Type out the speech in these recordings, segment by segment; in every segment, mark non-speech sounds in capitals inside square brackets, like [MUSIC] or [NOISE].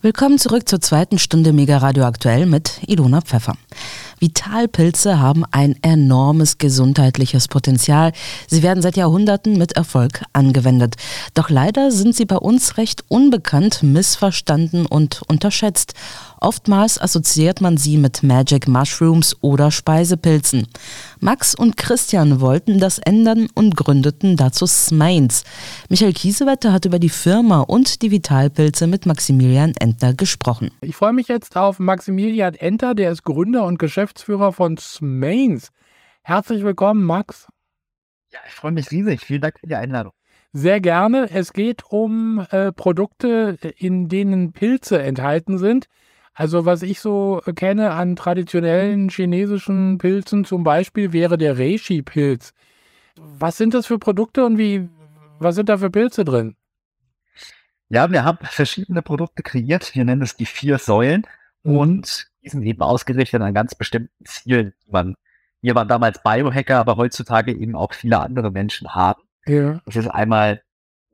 Willkommen zurück zur zweiten Stunde Mega Radio Aktuell mit Ilona Pfeffer. Vitalpilze haben ein enormes gesundheitliches Potenzial. Sie werden seit Jahrhunderten mit Erfolg angewendet. Doch leider sind sie bei uns recht unbekannt, missverstanden und unterschätzt. Oftmals assoziiert man sie mit Magic Mushrooms oder Speisepilzen. Max und Christian wollten das ändern und gründeten dazu Smains. Michael Kiesewetter hat über die Firma und die Vitalpilze mit Maximilian Entner gesprochen. Ich freue mich jetzt auf Maximilian Enter, der ist Gründer und Geschäftsführer von Smains. Herzlich willkommen, Max. Ja, ich freue mich riesig. Vielen Dank für die Einladung. Sehr gerne. Es geht um äh, Produkte, in denen Pilze enthalten sind. Also was ich so kenne an traditionellen chinesischen Pilzen zum Beispiel wäre der Reishi-Pilz. Was sind das für Produkte und wie, was sind da für Pilze drin? Ja, wir haben verschiedene Produkte kreiert. Wir nennen es die vier Säulen mhm. und die sind eben ausgerichtet an ganz bestimmten Zielen, die man, wir waren damals Biohacker, aber heutzutage eben auch viele andere Menschen haben. Ja. Das ist einmal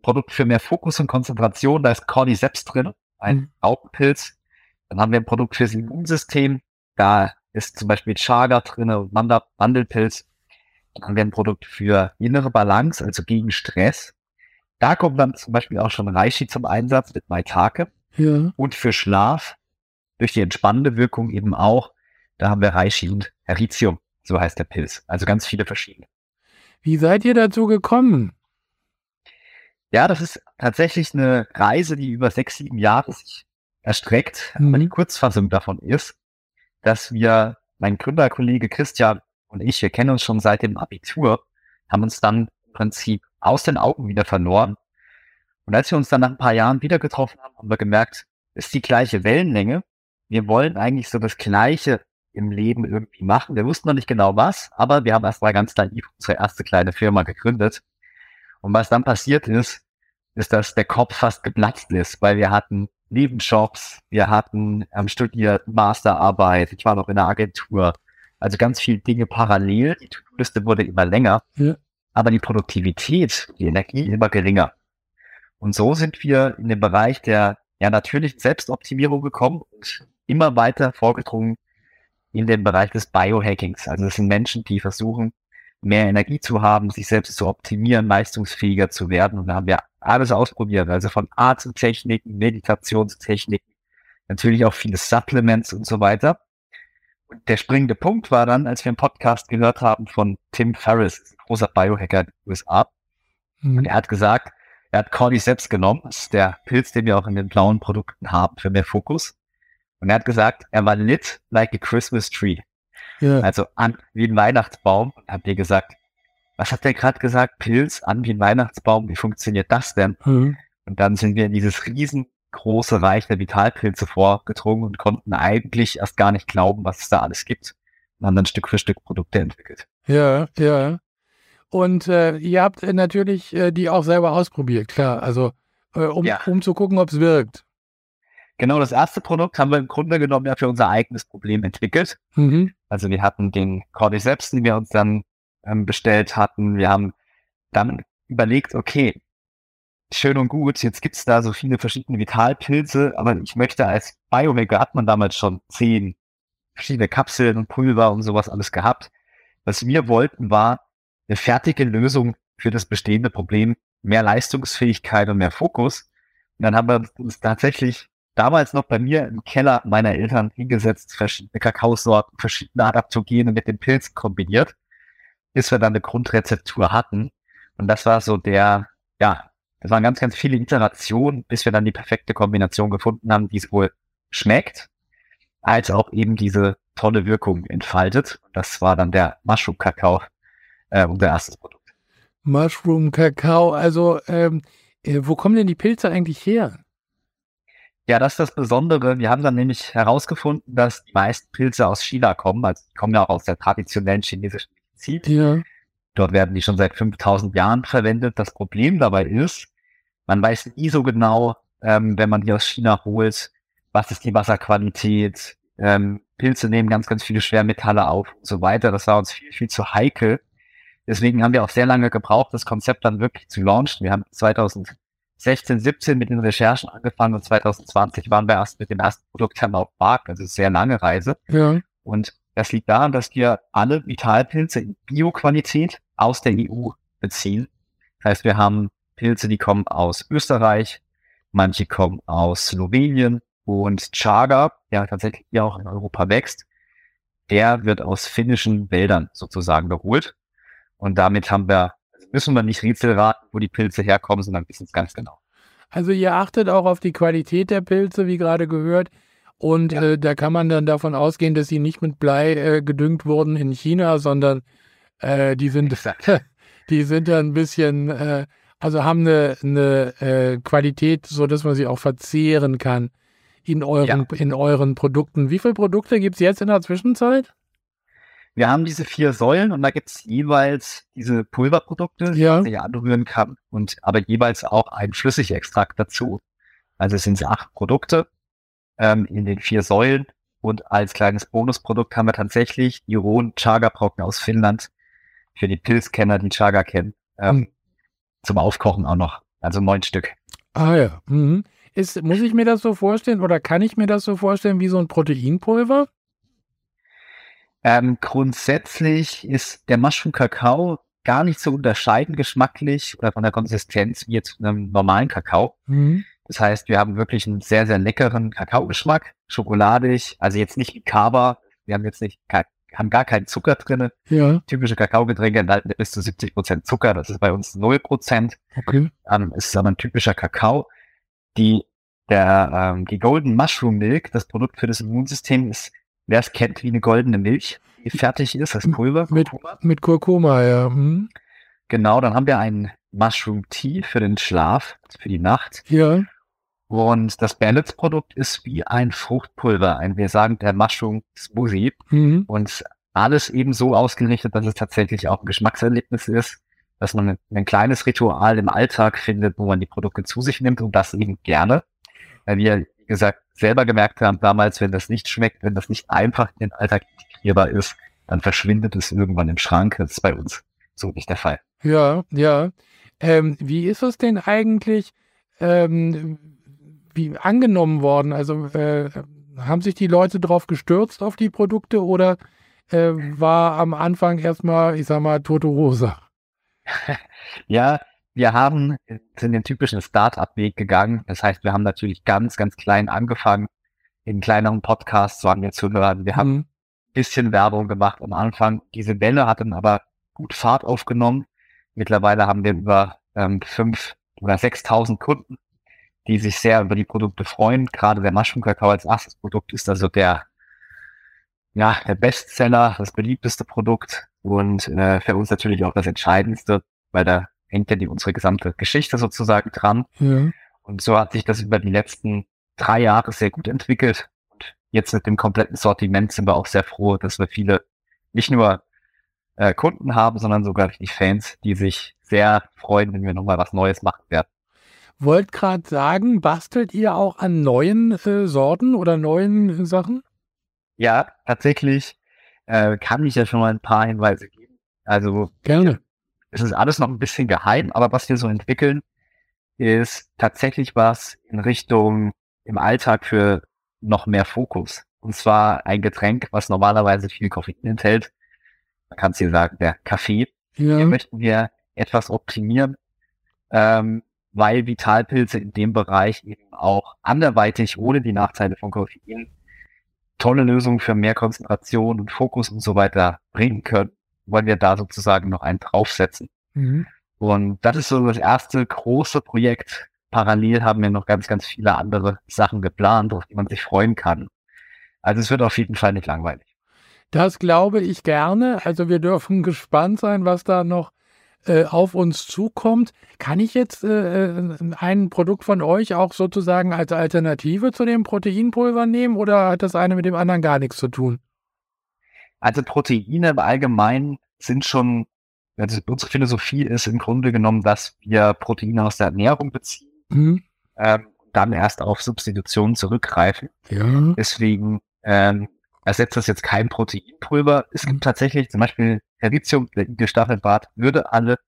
Produkt für mehr Fokus und Konzentration, da ist Cordyceps drin, ein mhm. Raupenpilz, dann haben wir ein Produkt fürs Immunsystem. Da ist zum Beispiel Chaga drin und Mandelpilz. Dann haben wir ein Produkt für innere Balance, also gegen Stress. Da kommt dann zum Beispiel auch schon Reishi zum Einsatz mit Maitake. Ja. Und für Schlaf, durch die entspannende Wirkung eben auch, da haben wir Reishi und Heritium, so heißt der Pilz. Also ganz viele verschiedene. Wie seid ihr dazu gekommen? Ja, das ist tatsächlich eine Reise, die über sechs, sieben Jahre sich erstreckt. Mhm. Aber die Kurzfassung davon ist, dass wir, mein Gründerkollege Christian und ich, wir kennen uns schon seit dem Abitur, haben uns dann im Prinzip aus den Augen wieder verloren. Und als wir uns dann nach ein paar Jahren wieder getroffen haben, haben wir gemerkt, es ist die gleiche Wellenlänge. Wir wollen eigentlich so das Gleiche im Leben irgendwie machen. Wir wussten noch nicht genau was, aber wir haben erst mal ganz naiv unsere erste kleine Firma gegründet. Und was dann passiert ist, ist, dass der Kopf fast geplatzt ist, weil wir hatten Nebenjobs, wir hatten ähm, studiert, Masterarbeit, ich war noch in der Agentur. Also ganz viele Dinge parallel. Die To-Do-Liste wurde immer länger, ja. aber die Produktivität, die Energie immer geringer. Und so sind wir in den Bereich der ja natürlichen Selbstoptimierung gekommen und immer weiter vorgedrungen in den Bereich des Biohackings. Also das sind Menschen, die versuchen, mehr Energie zu haben, sich selbst zu optimieren, leistungsfähiger zu werden. Und da haben wir alles ausprobiert, also von Atemtechniken, Meditationstechniken, natürlich auch viele Supplements und so weiter. Und der springende Punkt war dann, als wir einen Podcast gehört haben von Tim Ferriss, großer Biohacker in den USA. Mhm. Und er hat gesagt, er hat Cordyceps genommen, das ist der Pilz, den wir auch in den blauen Produkten haben für mehr Fokus. Und er hat gesagt, er war lit like a Christmas tree. Ja. Also an wie ein Weihnachtsbaum. Und habt ihr gesagt, was hat der gerade gesagt? Pilz an wie ein Weihnachtsbaum. Wie funktioniert das denn? Mhm. Und dann sind wir in dieses riesengroße Reich der Vitalpilze vorgedrungen und konnten eigentlich erst gar nicht glauben, was es da alles gibt. Und haben dann Stück für Stück Produkte entwickelt. Ja, ja. Und äh, ihr habt natürlich äh, die auch selber ausprobiert, klar. Also äh, um, ja. um zu gucken, ob es wirkt. Genau, das erste Produkt haben wir im Grunde genommen ja für unser eigenes Problem entwickelt. Mhm. Also wir hatten den Cordyceps, den wir uns dann ähm, bestellt hatten. Wir haben dann überlegt, okay, schön und gut, jetzt gibt's da so viele verschiedene Vitalpilze, aber ich möchte als Biomaker hat man damals schon zehn verschiedene Kapseln und Pulver und sowas alles gehabt. Was wir wollten, war eine fertige Lösung für das bestehende Problem, mehr Leistungsfähigkeit und mehr Fokus. Und dann haben wir uns tatsächlich damals noch bei mir im Keller meiner Eltern hingesetzt, verschiedene Kakaosorten, verschiedene Adaptogene mit den Pilzen kombiniert bis wir dann eine Grundrezeptur hatten. Und das war so der, ja, das waren ganz, ganz viele Iterationen, bis wir dann die perfekte Kombination gefunden haben, die es wohl schmeckt, als auch eben diese tolle Wirkung entfaltet. Das war dann der Mushroom Kakao, äh, unser erstes Produkt. Mushroom Kakao, also ähm, äh, wo kommen denn die Pilze eigentlich her? Ja, das ist das Besondere. Wir haben dann nämlich herausgefunden, dass die meisten Pilze aus China kommen. Also die kommen ja auch aus der traditionellen chinesischen zieht. Ja. Dort werden die schon seit 5000 Jahren verwendet. Das Problem dabei ist, man weiß nie so genau, ähm, wenn man die aus China holt, was ist die Wasserqualität. Ähm, Pilze nehmen ganz, ganz viele Schwermetalle auf und so weiter. Das war uns viel, viel zu heikel. Deswegen haben wir auch sehr lange gebraucht, das Konzept dann wirklich zu launchen. Wir haben 2016 16, 17 mit den Recherchen angefangen und 2020 waren wir erst mit dem ersten Produkt dann auf Markt. Also sehr lange Reise. Ja. Und das liegt daran, dass wir alle Vitalpilze in Bioqualität aus der EU beziehen. Das heißt, wir haben Pilze, die kommen aus Österreich, manche kommen aus Slowenien und Chaga, der tatsächlich hier auch in Europa wächst, der wird aus finnischen Wäldern sozusagen geholt. Und damit haben wir, müssen wir nicht Rätsel raten, wo die Pilze herkommen, sondern wissen es ganz genau. Also ihr achtet auch auf die Qualität der Pilze, wie gerade gehört. Und ja. äh, da kann man dann davon ausgehen, dass sie nicht mit Blei äh, gedüngt wurden in China, sondern äh, die sind, [LAUGHS] die sind dann ein bisschen, äh, also haben eine, eine äh, Qualität, so dass man sie auch verzehren kann in euren, ja. in euren Produkten. Wie viele Produkte gibt es jetzt in der Zwischenzeit? Wir haben diese vier Säulen und da gibt es jeweils diese Pulverprodukte, ja. die man anrühren kann und aber jeweils auch ein Flüssigextrakt dazu. Also es sind acht Produkte ähm, in den vier Säulen und als kleines Bonusprodukt haben wir tatsächlich die rohen Chaga-Brocken aus Finnland für die Pilzkenner, die Chaga kennen, ähm, mhm. zum Aufkochen auch noch. Also neun Stück. Ah ja. Mhm. Ist, muss ich mir das so vorstellen oder kann ich mir das so vorstellen wie so ein Proteinpulver? Ähm, grundsätzlich ist der Mushroom Kakao gar nicht so unterscheidend geschmacklich oder von der Konsistenz wie jetzt einem normalen Kakao. Mhm. Das heißt, wir haben wirklich einen sehr, sehr leckeren Kakaogeschmack, schokoladig, also jetzt nicht wie Kaba. Wir haben jetzt nicht, haben gar keinen Zucker drin. Ja. Typische Kakaogetränke enthalten bis zu 70 Prozent Zucker. Das ist bei uns 0 Prozent. Okay. Ähm, es ist aber ein typischer Kakao. Die, der, ähm, die Golden Mushroom Milk, das Produkt für das Immunsystem, ist, wer es kennt, wie eine goldene Milch, die fertig ist, das Pulver. Mit, Kurkuma. mit Kurkuma, ja. Hm. Genau, dann haben wir einen Mushroom Tea für den Schlaf, für die Nacht. Ja. Und das Balance-Produkt ist wie ein Fruchtpulver, ein, wir sagen, der Mushroom Smoothie. Mhm. Und alles eben so ausgerichtet, dass es tatsächlich auch ein Geschmackserlebnis ist dass man ein kleines Ritual im Alltag findet, wo man die Produkte zu sich nimmt und das eben gerne. Weil wir, wie gesagt, selber gemerkt haben damals, wenn das nicht schmeckt, wenn das nicht einfach in den Alltag integrierbar ist, dann verschwindet es irgendwann im Schrank. Das ist bei uns so nicht der Fall. Ja, ja. Ähm, wie ist es denn eigentlich ähm, wie angenommen worden? Also äh, haben sich die Leute drauf gestürzt auf die Produkte oder äh, war am Anfang erstmal, ich sag mal, tote Hose? [LAUGHS] ja, wir haben, sind den typischen Start-up-Weg gegangen. Das heißt, wir haben natürlich ganz, ganz klein angefangen. In kleineren Podcasts waren wir zu hören. Wir mhm. haben ein bisschen Werbung gemacht am Anfang. Diese Welle hat dann aber gut Fahrt aufgenommen. Mittlerweile haben wir über ähm, fünf oder sechstausend Kunden, die sich sehr über die Produkte freuen. Gerade der Mushroom Kakao als erstes Produkt ist also der, ja, der Bestseller, das beliebteste Produkt und äh, für uns natürlich auch das Entscheidendste, weil da hängt ja die, unsere gesamte Geschichte sozusagen dran. Ja. Und so hat sich das über die letzten drei Jahre sehr gut entwickelt. Und jetzt mit dem kompletten Sortiment sind wir auch sehr froh, dass wir viele, nicht nur äh, Kunden haben, sondern sogar die Fans, die sich sehr freuen, wenn wir nochmal was Neues machen werden. Wollt gerade sagen, bastelt ihr auch an neuen äh, Sorten oder neuen Sachen? Ja, tatsächlich äh, kann ich ja schon mal ein paar Hinweise geben. Also gerne. Es ist alles noch ein bisschen geheim, aber was wir so entwickeln, ist tatsächlich was in Richtung im Alltag für noch mehr Fokus. Und zwar ein Getränk, was normalerweise viel Koffein enthält. Man kann es hier sagen, der Kaffee. Ja. Hier möchten wir etwas optimieren, ähm, weil Vitalpilze in dem Bereich eben auch anderweitig ohne die Nachteile von Koffein tolle Lösungen für mehr Konzentration und Fokus und so weiter bringen können, wollen wir da sozusagen noch einen draufsetzen. Mhm. Und das ist so das erste große Projekt. Parallel haben wir noch ganz, ganz viele andere Sachen geplant, auf die man sich freuen kann. Also es wird auf jeden Fall nicht langweilig. Das glaube ich gerne. Also wir dürfen gespannt sein, was da noch äh, auf uns zukommt. Kann ich jetzt äh, äh, ein Produkt von euch auch sozusagen als Alternative zu dem Proteinpulver nehmen oder hat das eine mit dem anderen gar nichts zu tun? Also Proteine im Allgemeinen sind schon, also unsere Philosophie ist im Grunde genommen, dass wir Proteine aus der Ernährung beziehen, mhm. ähm, dann erst auf Substitutionen zurückgreifen. Ja. Deswegen ähm, ersetzt das jetzt kein Proteinpulver. Es gibt tatsächlich zum Beispiel Heritium, der Staffelbart, würde alle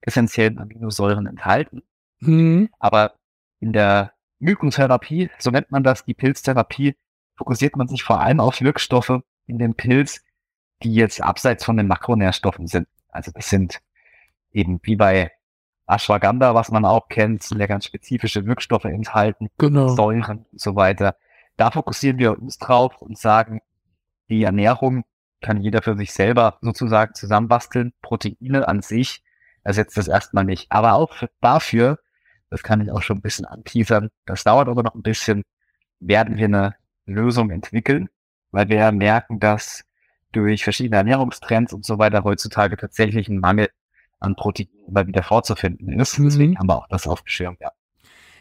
essentiellen Aminosäuren enthalten. Mhm. Aber in der Mykotherapie, so nennt man das, die Pilztherapie, fokussiert man sich vor allem auf Wirkstoffe in dem Pilz, die jetzt abseits von den Makronährstoffen sind. Also das sind eben wie bei Ashwagandha, was man auch kennt, sind ja ganz spezifische Wirkstoffe enthalten, genau. Säuren und so weiter. Da fokussieren wir uns drauf und sagen, die Ernährung kann jeder für sich selber sozusagen zusammenbasteln. Proteine an sich ersetzt das erstmal nicht. Aber auch dafür, das kann ich auch schon ein bisschen anteasern, das dauert aber noch ein bisschen, werden wir eine Lösung entwickeln, weil wir merken, dass durch verschiedene Ernährungstrends und so weiter heutzutage tatsächlich ein Mangel an Proteinen immer wieder vorzufinden ist. Mhm. Deswegen haben wir auch das aufgeschirmt, ja.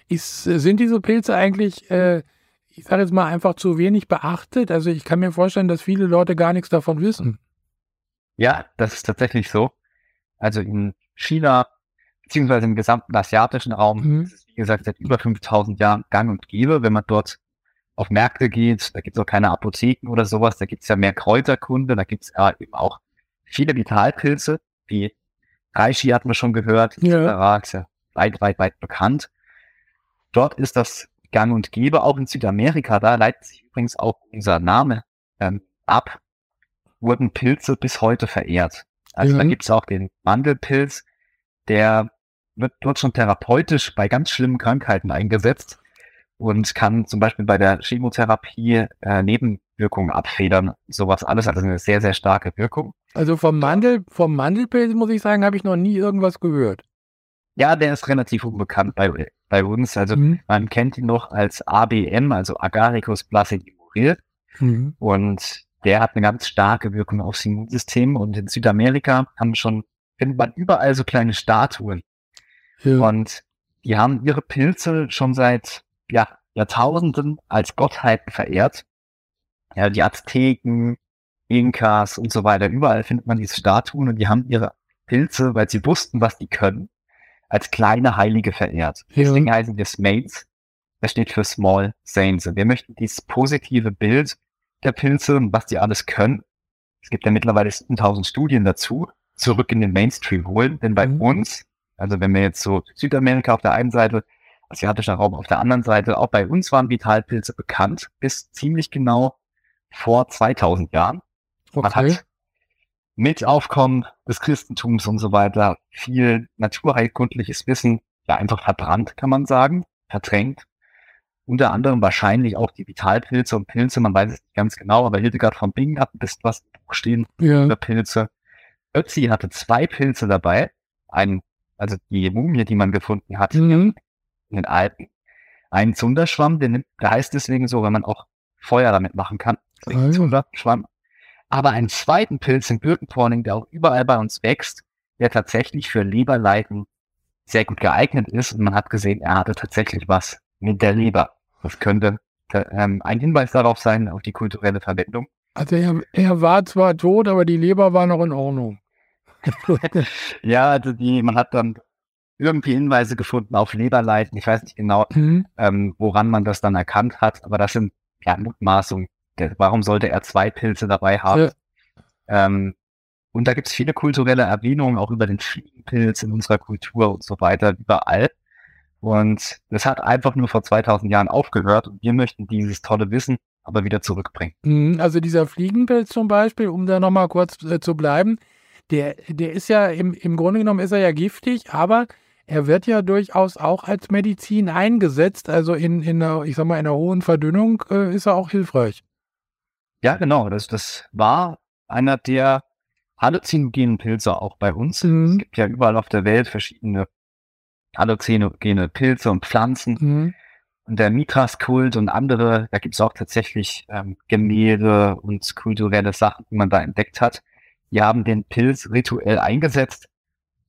Ist, sind diese Pilze eigentlich, äh, ich sage jetzt mal, einfach zu wenig beachtet? Also ich kann mir vorstellen, dass viele Leute gar nichts davon wissen. Ja, das ist tatsächlich so. Also in China, beziehungsweise im gesamten asiatischen Raum, mhm. ist es, wie gesagt, seit über 5000 Jahren gang und gäbe, wenn man dort auf Märkte geht, da gibt es auch keine Apotheken oder sowas, da gibt es ja mehr Kräuterkunde, da gibt es ja eben auch viele Vitalpilze, wie Reishi hatten wir schon gehört, ja. ist ja weit, weit, weit bekannt. Dort ist das gang und gäbe, auch in Südamerika, da leitet sich übrigens auch unser Name ähm, ab, wurden Pilze bis heute verehrt. Also ja. da gibt es auch den Mandelpilz, der wird dort schon therapeutisch bei ganz schlimmen Krankheiten eingesetzt und kann zum Beispiel bei der Chemotherapie äh, Nebenwirkungen abfedern, sowas alles, also eine sehr, sehr starke Wirkung. Also vom Mandel, vom Mandelpilz muss ich sagen, habe ich noch nie irgendwas gehört. Ja, der ist relativ unbekannt bei, bei uns. Also mhm. man kennt ihn noch als ABM, also Agaricus placidimuril. Mhm. Und der hat eine ganz starke Wirkung aufs Immunsystem. Und in Südamerika haben schon, findet man überall so kleine Statuen. Ja. Und die haben ihre Pilze schon seit ja, Jahrtausenden als Gottheiten verehrt. Ja, die Azteken, Inkas und so weiter, überall findet man diese Statuen und die haben ihre Pilze, weil sie wussten, was die können, als kleine Heilige verehrt. Ja. Deswegen heißen wir Smates. Das steht für Small Saints. Wir möchten dieses positive Bild der Pilze und was die alles können. Es gibt ja mittlerweile 7000 Studien dazu, zurück in den Mainstream holen. Denn bei mhm. uns, also wenn wir jetzt so Südamerika auf der einen Seite, asiatischer Raum auf der anderen Seite, auch bei uns waren Vitalpilze bekannt, bis ziemlich genau vor 2000 Jahren. Okay. Man hat mit Aufkommen des Christentums und so weiter viel naturheilkundliches Wissen ja einfach verbrannt, kann man sagen, verdrängt. Unter anderem wahrscheinlich auch die Vitalpilze und Pilze, man weiß es nicht ganz genau, aber Hildegard von Bingen hat ein bisschen was im Buch stehen ja. über Pilze. Ötzi hatte zwei Pilze dabei, ein, also die Mumie, die man gefunden hat mhm. In den Alpen, einen Zunderschwamm, der, nimmt, der heißt deswegen so, wenn man auch Feuer damit machen kann. Ah, Zunderschwamm aber einen zweiten Pilz, den Birkenporning, der auch überall bei uns wächst, der tatsächlich für Leberleiden sehr gut geeignet ist. Und man hat gesehen, er hatte tatsächlich was mit der Leber. Das könnte ähm, ein Hinweis darauf sein, auf die kulturelle Verwendung. Also er, er war zwar tot, aber die Leber war noch in Ordnung. [LAUGHS] ja, also die, man hat dann irgendwie Hinweise gefunden auf Leberleiden. Ich weiß nicht genau, mhm. ähm, woran man das dann erkannt hat, aber das sind ja Mutmaßungen. Warum sollte er zwei Pilze dabei haben? Ja. Ähm, und da gibt es viele kulturelle Erwähnungen auch über den Fliegenpilz in unserer Kultur und so weiter, überall. Und das hat einfach nur vor 2000 Jahren aufgehört und wir möchten dieses tolle Wissen aber wieder zurückbringen. Mhm, also dieser Fliegenpilz zum Beispiel, um da nochmal kurz äh, zu bleiben, der, der ist ja im, im Grunde genommen ist er ja giftig, aber er wird ja durchaus auch als Medizin eingesetzt. Also in, in einer, ich sag mal, in einer hohen Verdünnung äh, ist er auch hilfreich. Ja, genau. Das, das war einer der halluzinogenen Pilze auch bei uns. Mhm. Es gibt ja überall auf der Welt verschiedene halluzinogene Pilze und Pflanzen. Mhm. Und der Mitras-Kult und andere, da gibt es auch tatsächlich ähm, Gemälde und kulturelle Sachen, die man da entdeckt hat. Die haben den Pilz rituell eingesetzt.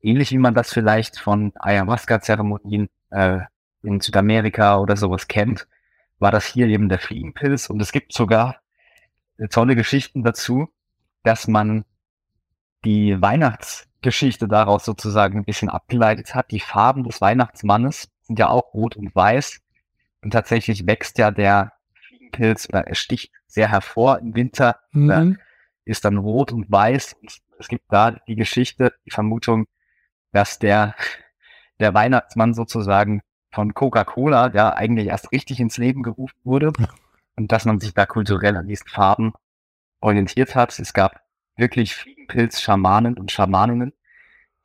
Ähnlich wie man das vielleicht von Ayahuasca-Zeremonien äh, in Südamerika oder sowas kennt, war das hier eben der Fliegenpilz. Und es gibt sogar tolle Geschichten dazu, dass man die Weihnachtsgeschichte daraus sozusagen ein bisschen abgeleitet hat. Die Farben des Weihnachtsmannes sind ja auch rot und weiß. Und tatsächlich wächst ja der Fliegenpilz oder er sticht sehr hervor im Winter. Mhm. Ist dann rot und weiß. Und es gibt da die Geschichte, die Vermutung, dass der, der Weihnachtsmann sozusagen von Coca-Cola, der eigentlich erst richtig ins Leben gerufen wurde [LAUGHS] und dass man sich da kulturell an diesen Farben orientiert hat. Es gab wirklich Fliegenpilz-Schamanen und Schamaninnen,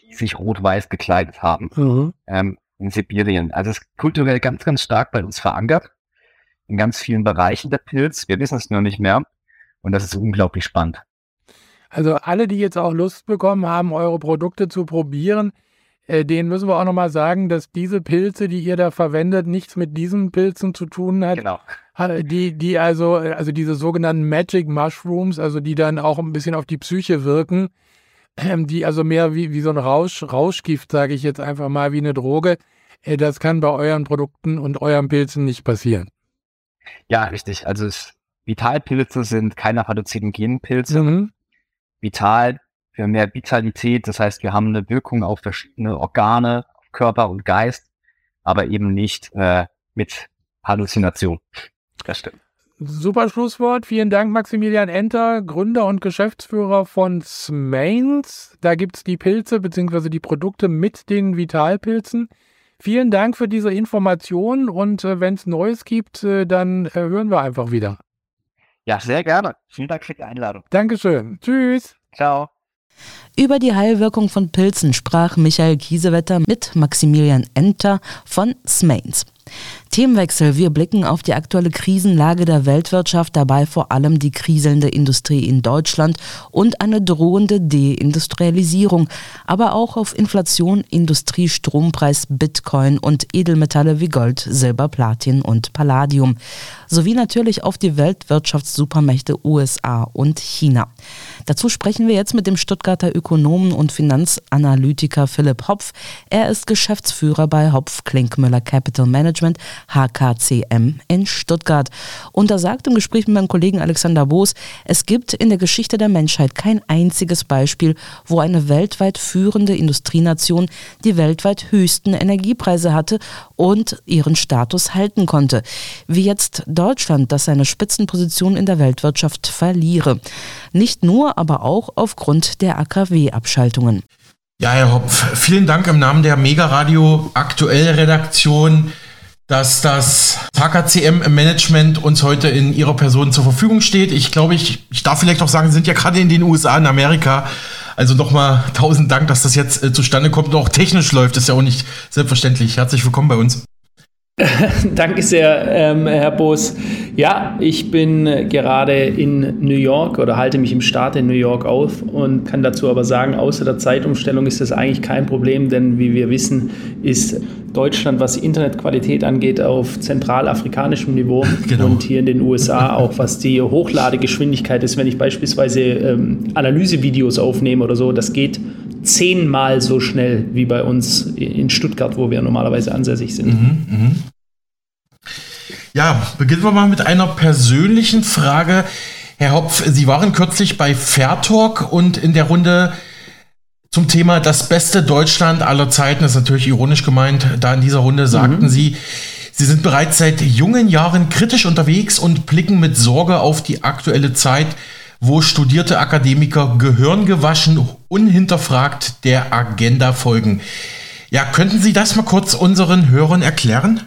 die sich rot-weiß gekleidet haben mhm. ähm, in Sibirien. Also es ist kulturell ganz, ganz stark bei uns verankert in ganz vielen Bereichen der Pilz. Wir wissen es nur nicht mehr und das ist unglaublich spannend. Also alle, die jetzt auch Lust bekommen haben, eure Produkte zu probieren, äh, denen müssen wir auch nochmal sagen, dass diese Pilze, die ihr da verwendet, nichts mit diesen Pilzen zu tun hat. Genau. Die, die also, also diese sogenannten Magic Mushrooms, also die dann auch ein bisschen auf die Psyche wirken, ähm, die also mehr wie, wie so ein Rausch, Rauschgift, sage ich jetzt einfach mal, wie eine Droge. Äh, das kann bei euren Produkten und euren Pilzen nicht passieren. Ja, richtig. Also es, Vitalpilze sind keine halluzinogen Pilze. Mhm. Vital für mehr Vitalität. Das heißt, wir haben eine Wirkung auf verschiedene Organe, Körper und Geist, aber eben nicht äh, mit Halluzination. Das stimmt. Super Schlusswort. Vielen Dank, Maximilian Enter, Gründer und Geschäftsführer von Smains. Da gibt es die Pilze bzw. die Produkte mit den Vitalpilzen. Vielen Dank für diese Information und äh, wenn es Neues gibt, äh, dann äh, hören wir einfach wieder. Ja, sehr gerne. Vielen Dank für die Einladung. Dankeschön. Tschüss. Ciao. Über die Heilwirkung von Pilzen sprach Michael Kiesewetter mit Maximilian Enter von Smains. Themenwechsel. Wir blicken auf die aktuelle Krisenlage der Weltwirtschaft, dabei vor allem die kriselnde Industrie in Deutschland und eine drohende Deindustrialisierung, aber auch auf Inflation, Industrie, Strompreis, Bitcoin und Edelmetalle wie Gold, Silber, Platin und Palladium, sowie natürlich auf die Weltwirtschaftssupermächte USA und China. Dazu sprechen wir jetzt mit dem Stuttgarter Ökonomen und Finanzanalytiker Philipp Hopf. Er ist Geschäftsführer bei Hopf Klinkmüller Capital Management HKCM in Stuttgart. Und er sagt im Gespräch mit meinem Kollegen Alexander Boos, es gibt in der Geschichte der Menschheit kein einziges Beispiel, wo eine weltweit führende Industrienation die weltweit höchsten Energiepreise hatte und ihren Status halten konnte. Wie jetzt Deutschland, das seine Spitzenposition in der Weltwirtschaft verliere. Nicht nur, aber auch aufgrund der AKW-Abschaltungen. Ja, Herr Hopf, vielen Dank im Namen der Mega Radio Aktuell Redaktion dass das HKCM-Management uns heute in ihrer Person zur Verfügung steht. Ich glaube, ich, ich darf vielleicht auch sagen, sind ja gerade in den USA, in Amerika. Also nochmal tausend Dank, dass das jetzt äh, zustande kommt und auch technisch läuft. Ist ja auch nicht selbstverständlich. Herzlich willkommen bei uns. [LAUGHS] Danke sehr, ähm, Herr Boos. Ja, ich bin gerade in New York oder halte mich im Staat in New York auf und kann dazu aber sagen, außer der Zeitumstellung ist das eigentlich kein Problem, denn wie wir wissen, ist Deutschland, was Internetqualität angeht, auf zentralafrikanischem Niveau [LAUGHS] genau. und hier in den USA auch, was die Hochladegeschwindigkeit ist, wenn ich beispielsweise ähm, Analysevideos aufnehme oder so, das geht zehnmal so schnell wie bei uns in Stuttgart, wo wir normalerweise ansässig sind. Mhm, mh. Ja, beginnen wir mal mit einer persönlichen Frage. Herr Hopf, Sie waren kürzlich bei Fairtalk und in der Runde zum Thema das beste Deutschland aller Zeiten, das ist natürlich ironisch gemeint, da in dieser Runde sagten mhm. Sie, Sie sind bereits seit jungen Jahren kritisch unterwegs und blicken mit Sorge auf die aktuelle Zeit wo studierte Akademiker gehirngewaschen, unhinterfragt der Agenda folgen. Ja, könnten Sie das mal kurz unseren Hörern erklären?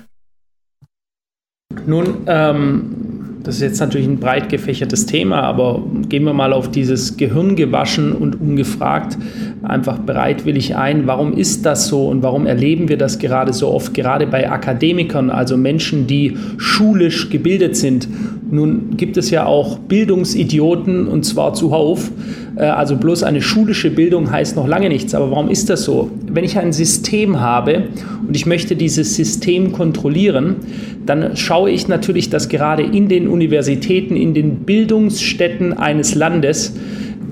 Nun, ähm, das ist jetzt natürlich ein breit gefächertes Thema, aber gehen wir mal auf dieses Gehirn gewaschen und ungefragt einfach bereitwillig ein. Warum ist das so und warum erleben wir das gerade so oft, gerade bei Akademikern, also Menschen, die schulisch gebildet sind? Nun gibt es ja auch Bildungsidioten und zwar zuhauf. Äh, also bloß eine schulische Bildung heißt noch lange nichts. Aber warum ist das so? Wenn ich ein System habe und ich möchte dieses System kontrollieren, dann schaue ich natürlich, dass gerade in den Universitäten, in den Bildungsstätten eines Landes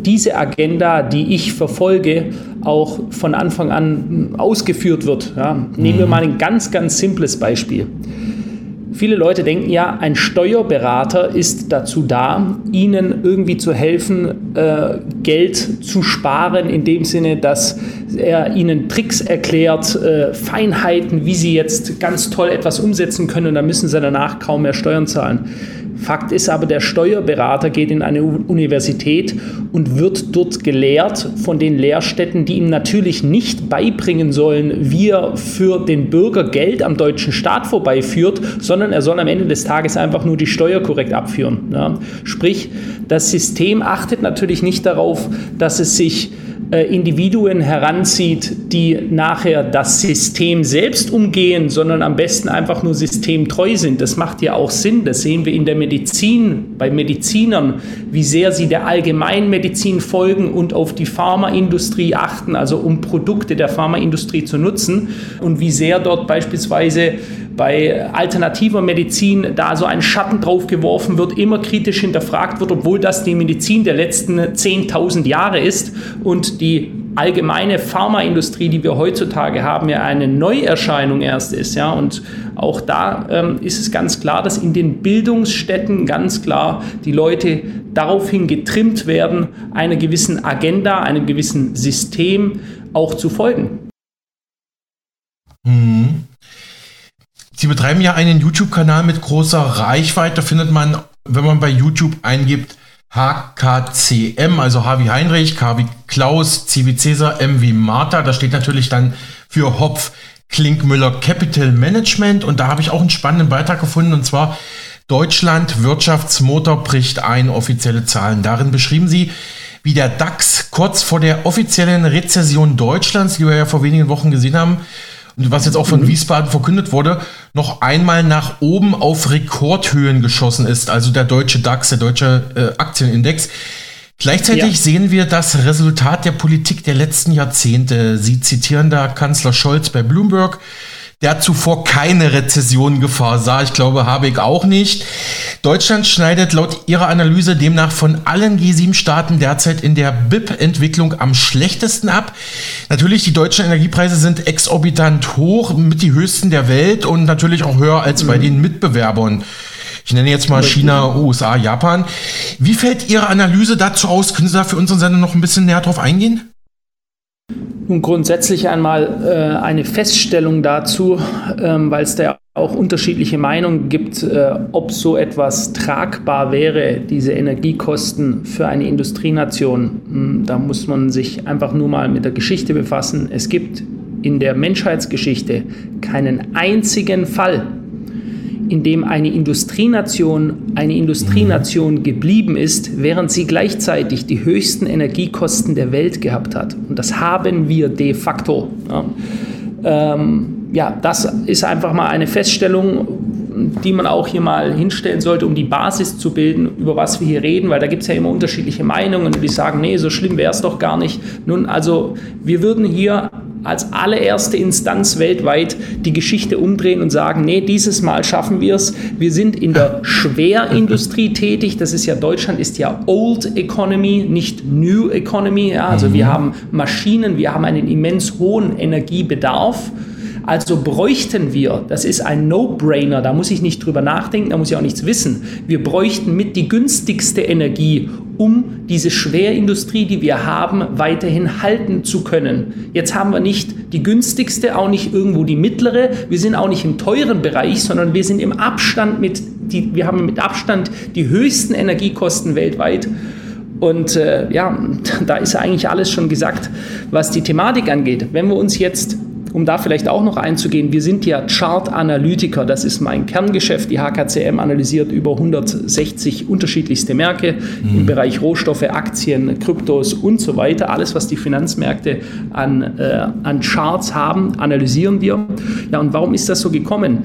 diese Agenda, die ich verfolge, auch von Anfang an ausgeführt wird. Ja, nehmen wir mhm. mal ein ganz, ganz simples Beispiel. Viele Leute denken ja, ein Steuerberater ist dazu da, ihnen irgendwie zu helfen, äh, Geld zu sparen, in dem Sinne, dass er ihnen Tricks erklärt, äh, Feinheiten, wie sie jetzt ganz toll etwas umsetzen können und dann müssen sie danach kaum mehr Steuern zahlen. Fakt ist aber, der Steuerberater geht in eine Universität und wird dort gelehrt von den Lehrstätten, die ihm natürlich nicht beibringen sollen, wie er für den Bürger Geld am deutschen Staat vorbeiführt, sondern er soll am Ende des Tages einfach nur die Steuer korrekt abführen. Ja. Sprich, das System achtet natürlich nicht darauf, dass es sich Individuen heranzieht, die nachher das System selbst umgehen, sondern am besten einfach nur systemtreu sind. Das macht ja auch Sinn. Das sehen wir in der Medizin, bei Medizinern, wie sehr sie der Allgemeinmedizin folgen und auf die Pharmaindustrie achten, also um Produkte der Pharmaindustrie zu nutzen und wie sehr dort beispielsweise bei alternativer Medizin da so ein Schatten drauf geworfen wird, immer kritisch hinterfragt wird, obwohl das die Medizin der letzten 10.000 Jahre ist und die allgemeine Pharmaindustrie, die wir heutzutage haben, ja eine Neuerscheinung erst ist. Ja? Und auch da ähm, ist es ganz klar, dass in den Bildungsstätten ganz klar die Leute daraufhin getrimmt werden, einer gewissen Agenda, einem gewissen System auch zu folgen. Mhm. Sie betreiben ja einen YouTube-Kanal mit großer Reichweite. Findet man, wenn man bei YouTube eingibt, HKCM, also H wie Heinrich, K wie Klaus, C wie Cäsar, M wie Martha. Da steht natürlich dann für Hopf Klinkmüller Capital Management. Und da habe ich auch einen spannenden Beitrag gefunden. Und zwar Deutschland Wirtschaftsmotor bricht ein, offizielle Zahlen. Darin beschrieben sie, wie der DAX kurz vor der offiziellen Rezession Deutschlands, die wir ja vor wenigen Wochen gesehen haben, was jetzt auch von mhm. Wiesbaden verkündet wurde, noch einmal nach oben auf Rekordhöhen geschossen ist. Also der deutsche DAX, der deutsche äh, Aktienindex. Gleichzeitig ja. sehen wir das Resultat der Politik der letzten Jahrzehnte. Sie zitieren da Kanzler Scholz bei Bloomberg der zuvor keine Rezession Gefahr sah. Ich glaube, Habeck auch nicht. Deutschland schneidet laut ihrer Analyse demnach von allen G7-Staaten derzeit in der BIP-Entwicklung am schlechtesten ab. Natürlich, die deutschen Energiepreise sind exorbitant hoch, mit die höchsten der Welt und natürlich auch höher als bei mhm. den Mitbewerbern. Ich nenne jetzt mal China, USA, Japan. Wie fällt Ihre Analyse dazu aus? Können Sie da für unseren Sender noch ein bisschen näher drauf eingehen? Nun grundsätzlich einmal äh, eine Feststellung dazu, ähm, weil es da auch unterschiedliche Meinungen gibt, äh, ob so etwas tragbar wäre, diese Energiekosten für eine Industrienation. Hm, da muss man sich einfach nur mal mit der Geschichte befassen. Es gibt in der Menschheitsgeschichte keinen einzigen Fall, in dem eine Industrienation eine Industrienation geblieben ist, während sie gleichzeitig die höchsten Energiekosten der Welt gehabt hat. Und das haben wir de facto. Ja, ähm, ja das ist einfach mal eine Feststellung, die man auch hier mal hinstellen sollte, um die Basis zu bilden, über was wir hier reden, weil da gibt es ja immer unterschiedliche Meinungen, die sagen, nee, so schlimm wäre es doch gar nicht. Nun, also wir würden hier als allererste Instanz weltweit die Geschichte umdrehen und sagen, nee, dieses Mal schaffen wir es. Wir sind in der Schwerindustrie [LAUGHS] tätig. Das ist ja, Deutschland ist ja Old Economy, nicht New Economy. Ja, also mhm. wir haben Maschinen, wir haben einen immens hohen Energiebedarf. Also bräuchten wir, das ist ein No-Brainer, da muss ich nicht drüber nachdenken, da muss ich auch nichts wissen. Wir bräuchten mit die günstigste Energie, um diese Schwerindustrie, die wir haben, weiterhin halten zu können. Jetzt haben wir nicht die günstigste, auch nicht irgendwo die mittlere. Wir sind auch nicht im teuren Bereich, sondern wir sind im Abstand mit, die, wir haben mit Abstand die höchsten Energiekosten weltweit. Und äh, ja, [LAUGHS] da ist eigentlich alles schon gesagt, was die Thematik angeht. Wenn wir uns jetzt um da vielleicht auch noch einzugehen, wir sind ja Chart-Analytiker, das ist mein Kerngeschäft. Die HKCM analysiert über 160 unterschiedlichste Märkte mhm. im Bereich Rohstoffe, Aktien, Kryptos und so weiter. Alles, was die Finanzmärkte an, äh, an Charts haben, analysieren wir. Ja, und warum ist das so gekommen?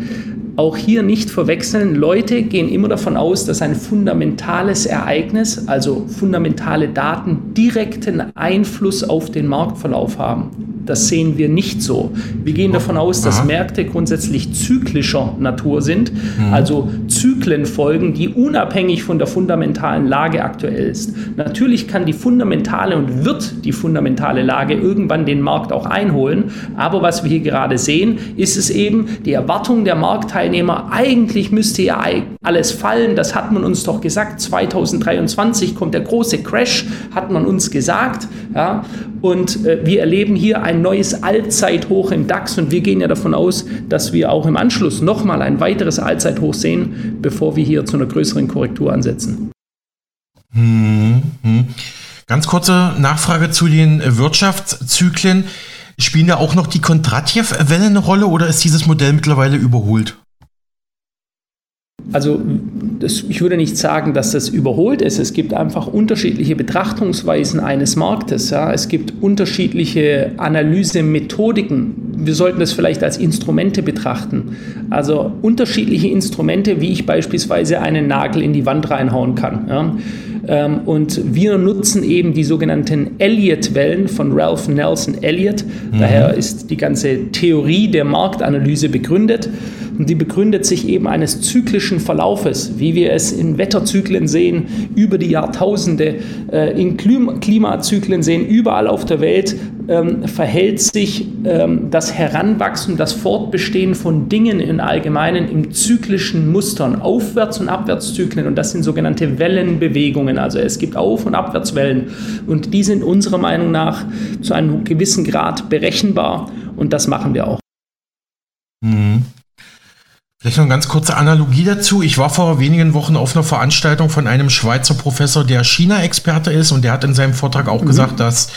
Auch hier nicht verwechseln. Leute gehen immer davon aus, dass ein fundamentales Ereignis, also fundamentale Daten, direkten Einfluss auf den Marktverlauf haben. Das sehen wir nicht so. Wir gehen davon aus, dass Märkte grundsätzlich zyklischer Natur sind, mhm. also Zyklen folgen, die unabhängig von der fundamentalen Lage aktuell ist. Natürlich kann die fundamentale und wird die fundamentale Lage irgendwann den Markt auch einholen, aber was wir hier gerade sehen, ist es eben die Erwartung der Marktteilnehmer, eigentlich müsste ja alles fallen, das hat man uns doch gesagt, 2023 kommt der große Crash, hat man uns gesagt, Ja? Und äh, wir erleben hier ein neues Allzeithoch im DAX und wir gehen ja davon aus, dass wir auch im Anschluss nochmal ein weiteres Allzeithoch sehen, bevor wir hier zu einer größeren Korrektur ansetzen. Hm, hm. Ganz kurze Nachfrage zu den Wirtschaftszyklen. Spielen da auch noch die Kondratjew-Wellen eine Rolle oder ist dieses Modell mittlerweile überholt? Also das, ich würde nicht sagen, dass das überholt ist. Es gibt einfach unterschiedliche Betrachtungsweisen eines Marktes. Ja. Es gibt unterschiedliche Analysemethodiken. Wir sollten das vielleicht als Instrumente betrachten. Also unterschiedliche Instrumente, wie ich beispielsweise einen Nagel in die Wand reinhauen kann. Ja. Ähm, und wir nutzen eben die sogenannten Elliott-Wellen von Ralph Nelson Elliott. Mhm. Daher ist die ganze Theorie der Marktanalyse begründet. Und die begründet sich eben eines zyklischen Verlaufes, wie wir es in Wetterzyklen sehen, über die Jahrtausende, äh, in Klimazyklen sehen, überall auf der Welt ähm, verhält sich ähm, das Heranwachsen, das Fortbestehen von Dingen im Allgemeinen im zyklischen Mustern, Aufwärts- und Abwärtszyklen. Und das sind sogenannte Wellenbewegungen. Also es gibt Auf- und Abwärtswellen. Und die sind unserer Meinung nach zu einem gewissen Grad berechenbar. Und das machen wir auch. Mhm. Vielleicht noch eine ganz kurze Analogie dazu. Ich war vor wenigen Wochen auf einer Veranstaltung von einem Schweizer Professor, der China-Experte ist und der hat in seinem Vortrag auch mhm. gesagt, dass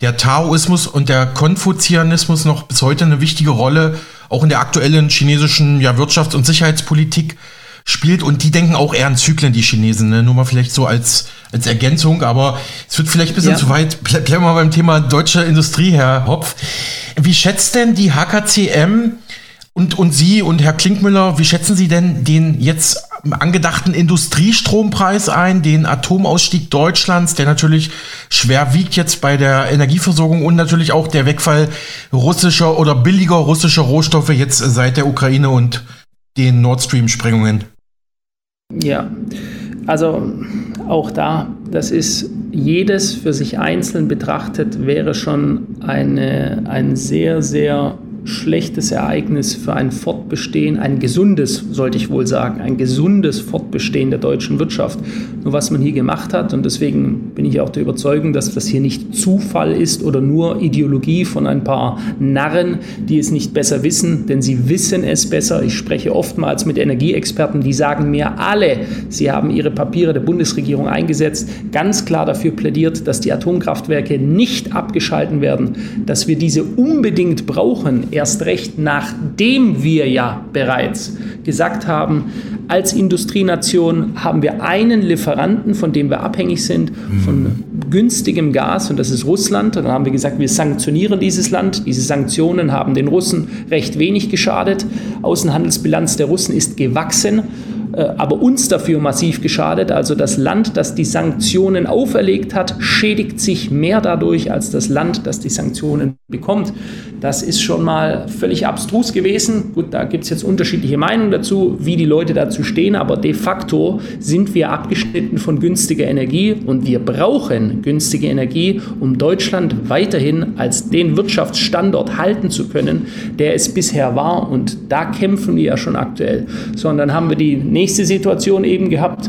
der Taoismus und der Konfuzianismus noch bis heute eine wichtige Rolle auch in der aktuellen chinesischen ja, Wirtschafts- und Sicherheitspolitik spielt und die denken auch eher an Zyklen, die Chinesen, ne? nur mal vielleicht so als, als Ergänzung, aber es wird vielleicht ein bisschen ja. zu weit. Bleiben wir mal beim Thema deutsche Industrie, Herr Hopf. Wie schätzt denn die HKCM und, und Sie und Herr Klinkmüller, wie schätzen Sie denn den jetzt angedachten Industriestrompreis ein, den Atomausstieg Deutschlands, der natürlich schwer wiegt jetzt bei der Energieversorgung und natürlich auch der Wegfall russischer oder billiger russischer Rohstoffe jetzt seit der Ukraine und den Nord Stream-Sprengungen? Ja, also auch da, das ist jedes für sich einzeln betrachtet, wäre schon eine, ein sehr, sehr schlechtes Ereignis für ein Fortbestehen, ein gesundes, sollte ich wohl sagen, ein gesundes Fortbestehen der deutschen Wirtschaft. Nur was man hier gemacht hat, und deswegen bin ich auch der Überzeugung, dass das hier nicht Zufall ist oder nur Ideologie von ein paar Narren, die es nicht besser wissen, denn sie wissen es besser. Ich spreche oftmals mit Energieexperten, die sagen mir alle, sie haben ihre Papiere der Bundesregierung eingesetzt, ganz klar dafür plädiert, dass die Atomkraftwerke nicht abgeschalten werden, dass wir diese unbedingt brauchen erst recht nachdem wir ja bereits gesagt haben, als Industrienation haben wir einen Lieferanten, von dem wir abhängig sind, von mhm. günstigem Gas, und das ist Russland. Und dann haben wir gesagt, wir sanktionieren dieses Land. Diese Sanktionen haben den Russen recht wenig geschadet. Außenhandelsbilanz der Russen ist gewachsen. Äh, aber uns dafür massiv geschadet. Also das Land, das die Sanktionen auferlegt hat, schädigt sich mehr dadurch als das Land, das die Sanktionen bekommt. Das ist schon mal völlig abstrus gewesen. Gut, da gibt es jetzt unterschiedliche Meinungen dazu, wie die Leute dazu stehen, aber de facto sind wir abgeschnitten von günstiger Energie und wir brauchen günstige Energie, um Deutschland weiterhin als den Wirtschaftsstandort halten zu können, der es bisher war. Und da kämpfen wir ja schon aktuell. Sondern haben wir die nächste nächste Situation eben gehabt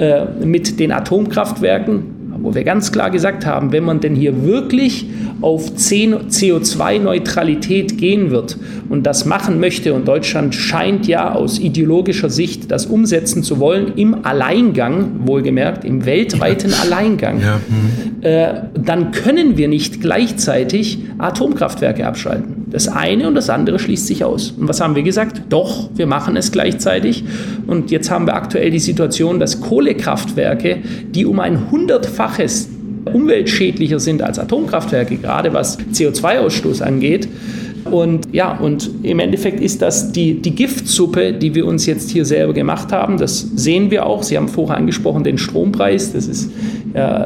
äh, mit den Atomkraftwerken, wo wir ganz klar gesagt haben, wenn man denn hier wirklich auf CO2-Neutralität gehen wird und das machen möchte, und Deutschland scheint ja aus ideologischer Sicht das umsetzen zu wollen, im Alleingang, wohlgemerkt, im weltweiten. Alleingang, ja. mhm. äh, dann können wir nicht gleichzeitig Atomkraftwerke abschalten. Das eine und das andere schließt sich aus. Und was haben wir gesagt? Doch, wir machen es gleichzeitig. Und jetzt haben wir aktuell die Situation, dass Kohlekraftwerke, die um ein hundertfaches umweltschädlicher sind als Atomkraftwerke, gerade was CO2-Ausstoß angeht. Und ja, und im Endeffekt ist das die, die Giftsuppe, die wir uns jetzt hier selber gemacht haben. Das sehen wir auch. Sie haben vorher angesprochen den Strompreis. Das ist,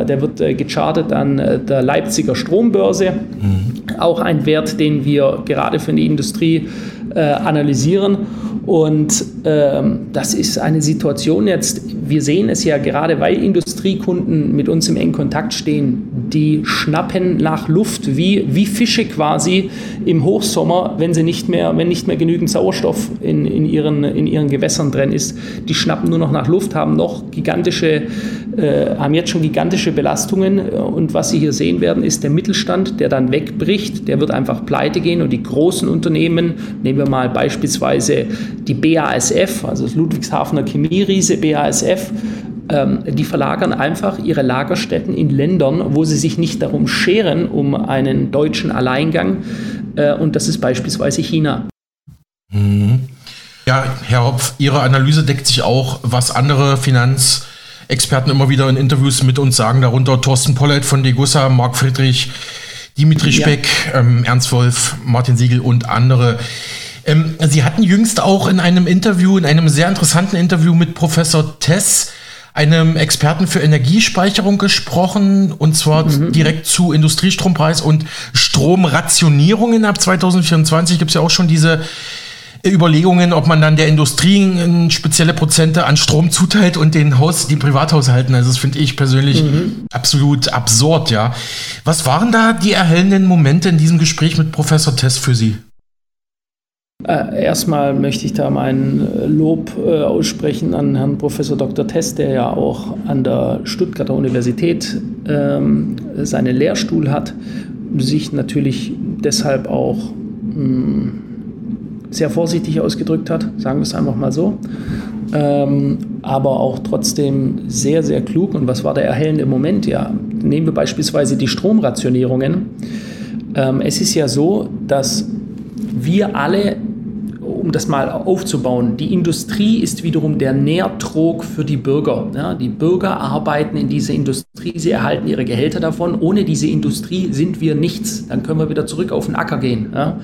der wird äh, gechartet an äh, der Leipziger Strombörse. Mhm. Auch ein Wert, den wir gerade für die Industrie äh, analysieren. Und ähm, das ist eine Situation jetzt, wir sehen es ja gerade, weil Industriekunden mit uns im engen Kontakt stehen, die schnappen nach Luft, wie, wie Fische quasi im Hochsommer, wenn sie nicht mehr, wenn nicht mehr genügend Sauerstoff in, in, ihren, in ihren Gewässern drin ist. Die schnappen nur noch nach Luft, haben noch gigantische, äh, haben jetzt schon gigantische Belastungen. Und was Sie hier sehen werden, ist der Mittelstand, der dann wegbricht, der wird einfach pleite gehen und die großen Unternehmen, nehmen wir mal beispielsweise die BASF, also das Ludwigshafener Chemieriese BASF, ähm, die verlagern einfach ihre Lagerstätten in Ländern, wo sie sich nicht darum scheren, um einen deutschen Alleingang. Äh, und das ist beispielsweise China. Mhm. Ja, Herr Hopf, Ihre Analyse deckt sich auch, was andere Finanzexperten immer wieder in Interviews mit uns sagen, darunter Thorsten Pollett von Degussa, Marc Friedrich, Dimitri Speck, ja. ähm, Ernst Wolf, Martin Siegel und andere. Ähm, Sie hatten jüngst auch in einem Interview, in einem sehr interessanten Interview mit Professor Tess, einem Experten für Energiespeicherung gesprochen und zwar mhm. direkt zu Industriestrompreis und Stromrationierungen. Ab 2024 gibt es ja auch schon diese Überlegungen, ob man dann der Industrie spezielle Prozente an Strom zuteilt und den Haus, den Privathaushalten. Also das finde ich persönlich mhm. absolut absurd, ja. Was waren da die erhellenden Momente in diesem Gespräch mit Professor Tess für Sie? Äh, erstmal möchte ich da mein äh, Lob äh, aussprechen an Herrn Professor Dr. Tess, der ja auch an der Stuttgarter Universität ähm, seinen Lehrstuhl hat, sich natürlich deshalb auch hm, sehr vorsichtig ausgedrückt hat, sagen wir es einfach mal so. Ähm, aber auch trotzdem sehr, sehr klug. Und was war der erhellende Moment? Ja, nehmen wir beispielsweise die Stromrationierungen. Ähm, es ist ja so, dass wir alle um das mal aufzubauen, die Industrie ist wiederum der Nährtrog für die Bürger. Ja, die Bürger arbeiten in dieser Industrie, sie erhalten ihre Gehälter davon. Ohne diese Industrie sind wir nichts. Dann können wir wieder zurück auf den Acker gehen. Ja.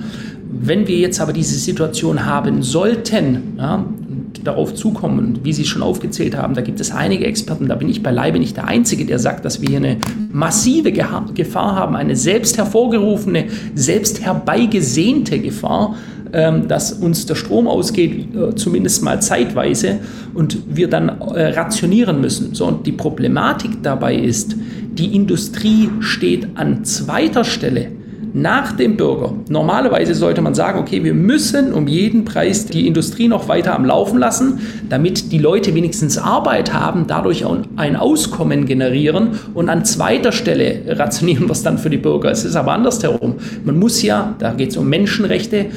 Wenn wir jetzt aber diese Situation haben sollten, ja, darauf zukommen, wie Sie schon aufgezählt haben, da gibt es einige Experten, da bin ich beileibe nicht der Einzige, der sagt, dass wir hier eine massive Gefahr haben, eine selbst hervorgerufene, selbst herbeigesehnte Gefahr, ähm, dass uns der Strom ausgeht, äh, zumindest mal zeitweise, und wir dann äh, rationieren müssen. So, und die Problematik dabei ist, die Industrie steht an zweiter Stelle nach dem Bürger. Normalerweise sollte man sagen, okay, wir müssen um jeden Preis die Industrie noch weiter am Laufen lassen, damit die Leute wenigstens Arbeit haben, dadurch ein Auskommen generieren und an zweiter Stelle [LAUGHS] rationieren wir es dann für die Bürger. Es ist aber andersherum. Man muss ja, da geht es um Menschenrechte, äh,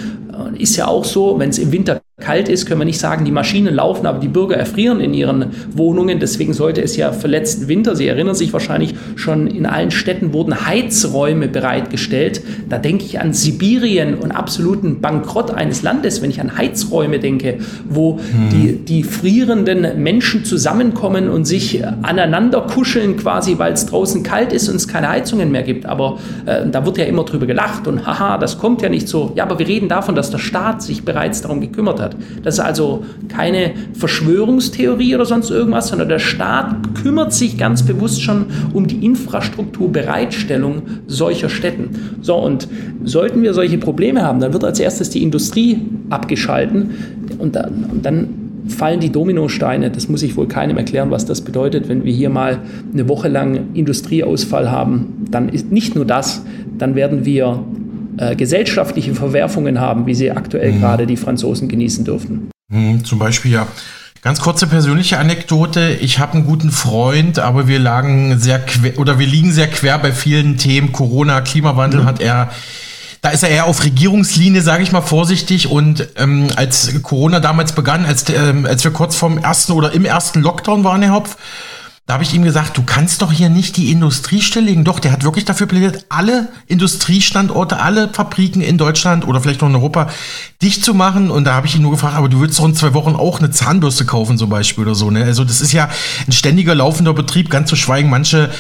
ist ja auch so, wenn es im Winter kalt ist, können wir nicht sagen, die Maschinen laufen, aber die Bürger erfrieren in ihren Wohnungen. Deswegen sollte es ja für letzten Winter, Sie erinnern sich wahrscheinlich, schon in allen Städten wurden Heizräume bereitgestellt. Da denke ich an Sibirien und absoluten Bankrott eines Landes, wenn ich an Heizräume denke, wo mhm. die, die frierenden Menschen zusammenkommen und sich aneinander kuscheln quasi, weil es draußen kalt ist und es keine Heizungen mehr gibt. Aber äh, da wird ja immer drüber gelacht und haha, das kommt ja nicht so. Ja, aber wir reden davon, dass der Staat sich bereits darum gekümmert hat hat. Das ist also keine Verschwörungstheorie oder sonst irgendwas, sondern der Staat kümmert sich ganz bewusst schon um die Infrastrukturbereitstellung solcher Städten. So, und sollten wir solche Probleme haben, dann wird als erstes die Industrie abgeschalten und dann, und dann fallen die Dominosteine. Das muss ich wohl keinem erklären, was das bedeutet, wenn wir hier mal eine Woche lang Industrieausfall haben. Dann ist nicht nur das, dann werden wir äh, gesellschaftliche Verwerfungen haben, wie sie aktuell mhm. gerade die Franzosen genießen dürften. Mhm, zum Beispiel ja. Ganz kurze persönliche Anekdote. Ich habe einen guten Freund, aber wir lagen sehr quer, oder wir liegen sehr quer bei vielen Themen. Corona, Klimawandel mhm. hat er da ist er eher auf Regierungslinie, sage ich mal vorsichtig. Und ähm, als Corona damals begann, als, ähm, als wir kurz vorm ersten oder im ersten Lockdown waren, Herr Hopf, da habe ich ihm gesagt, du kannst doch hier nicht die Industrie stilllegen. Doch, der hat wirklich dafür plädiert, alle Industriestandorte, alle Fabriken in Deutschland oder vielleicht noch in Europa dicht zu machen. Und da habe ich ihn nur gefragt, aber du willst doch in zwei Wochen auch eine Zahnbürste kaufen zum Beispiel oder so. Ne? Also das ist ja ein ständiger laufender Betrieb, ganz zu schweigen. Manche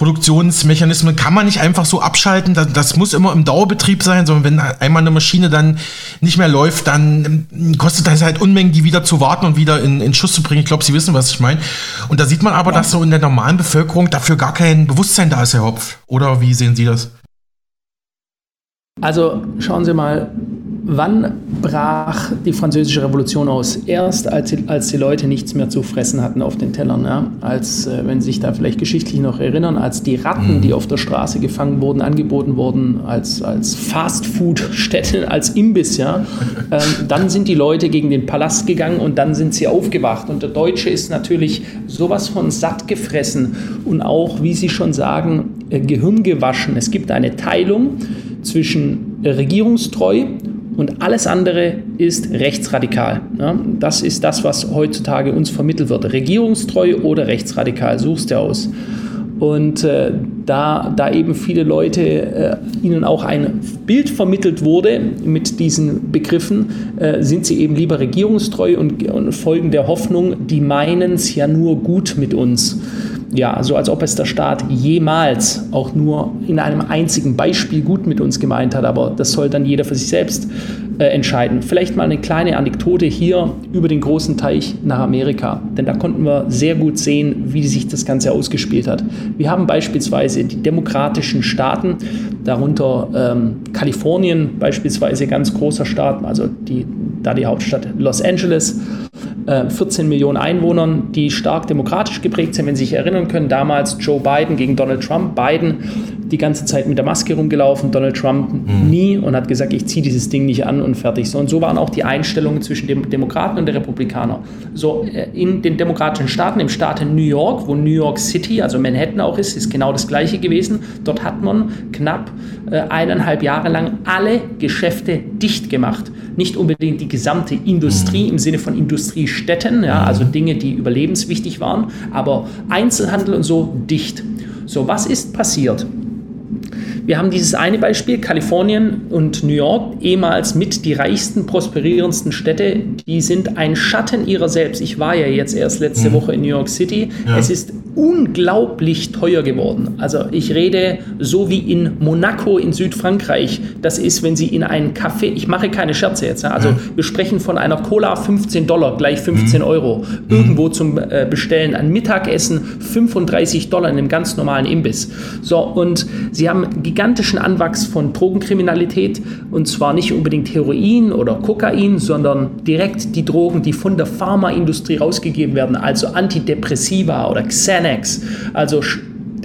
Produktionsmechanismen kann man nicht einfach so abschalten. Das, das, muss immer im Dauerbetrieb sein, sondern wenn einmal eine Maschine dann nicht mehr läuft, dann ähm, kostet das halt Unmengen, die wieder zu warten und wieder in, in Schuss zu bringen. Ich glaube, Sie wissen, was ich meine. Und da sieht man aber, ja. dass so in der normalen Bevölkerung dafür gar kein Bewusstsein da ist, Herr Hopf. Oder wie sehen Sie das? Also schauen Sie mal, Wann brach die französische Revolution aus? Erst, als die, als die Leute nichts mehr zu fressen hatten auf den Tellern. Ja? Als, äh, wenn Sie sich da vielleicht geschichtlich noch erinnern, als die Ratten, mhm. die auf der Straße gefangen wurden, angeboten wurden als, als Fastfood-Stätte, [LAUGHS] als Imbiss. Ja? Ähm, dann sind die Leute gegen den Palast gegangen und dann sind sie aufgewacht. Und der Deutsche ist natürlich sowas von satt gefressen und auch, wie Sie schon sagen, äh, Gehirn gewaschen. Es gibt eine Teilung zwischen regierungstreu und alles andere ist rechtsradikal. Ja, das ist das, was heutzutage uns vermittelt wird. Regierungstreu oder rechtsradikal, suchst du aus. Und äh, da, da eben viele Leute äh, ihnen auch ein Bild vermittelt wurde mit diesen Begriffen, äh, sind sie eben lieber regierungstreu und, und folgen der Hoffnung, die meinen es ja nur gut mit uns ja, so als ob es der Staat jemals auch nur in einem einzigen Beispiel gut mit uns gemeint hat, aber das soll dann jeder für sich selbst äh, entscheiden. Vielleicht mal eine kleine Anekdote hier über den großen Teich nach Amerika, denn da konnten wir sehr gut sehen, wie sich das Ganze ausgespielt hat. Wir haben beispielsweise die demokratischen Staaten, darunter ähm, Kalifornien beispielsweise, ganz großer Staat, also die, da die Hauptstadt Los Angeles 14 äh, Millionen Einwohnern, die stark demokratisch geprägt sind. Wenn Sie sich erinnern können, damals Joe Biden gegen Donald Trump. Biden die ganze Zeit mit der Maske rumgelaufen, Donald Trump mhm. nie und hat gesagt, ich ziehe dieses Ding nicht an und fertig. So, und so waren auch die Einstellungen zwischen den Demokraten und den Republikanern. So äh, in den demokratischen Staaten, im Staat New York, wo New York City, also Manhattan auch ist, ist genau das gleiche gewesen. Dort hat man knapp äh, eineinhalb Jahre lang alle Geschäfte dicht gemacht. Nicht unbedingt die gesamte Industrie mhm. im Sinne von Industriestätten, ja, also mhm. Dinge, die überlebenswichtig waren, aber Einzelhandel und so dicht. So, was ist passiert? Wir haben dieses eine Beispiel, Kalifornien und New York, ehemals mit die reichsten, prosperierendsten Städte, die sind ein Schatten ihrer selbst. Ich war ja jetzt erst letzte mhm. Woche in New York City. Ja. Es ist unglaublich teuer geworden. Also ich rede so wie in Monaco in Südfrankreich. Das ist, wenn Sie in einen Café, ich mache keine Scherze jetzt, also ja. wir sprechen von einer Cola 15 Dollar, gleich 15 mhm. Euro, irgendwo mhm. zum äh, Bestellen. Ein Mittagessen 35 Dollar in einem ganz normalen Imbiss. So, und Sie haben gigantischen Anwachs von Drogenkriminalität und zwar nicht unbedingt Heroin oder Kokain, sondern direkt die Drogen, die von der Pharmaindustrie rausgegeben werden, also Antidepressiva oder Xanax, also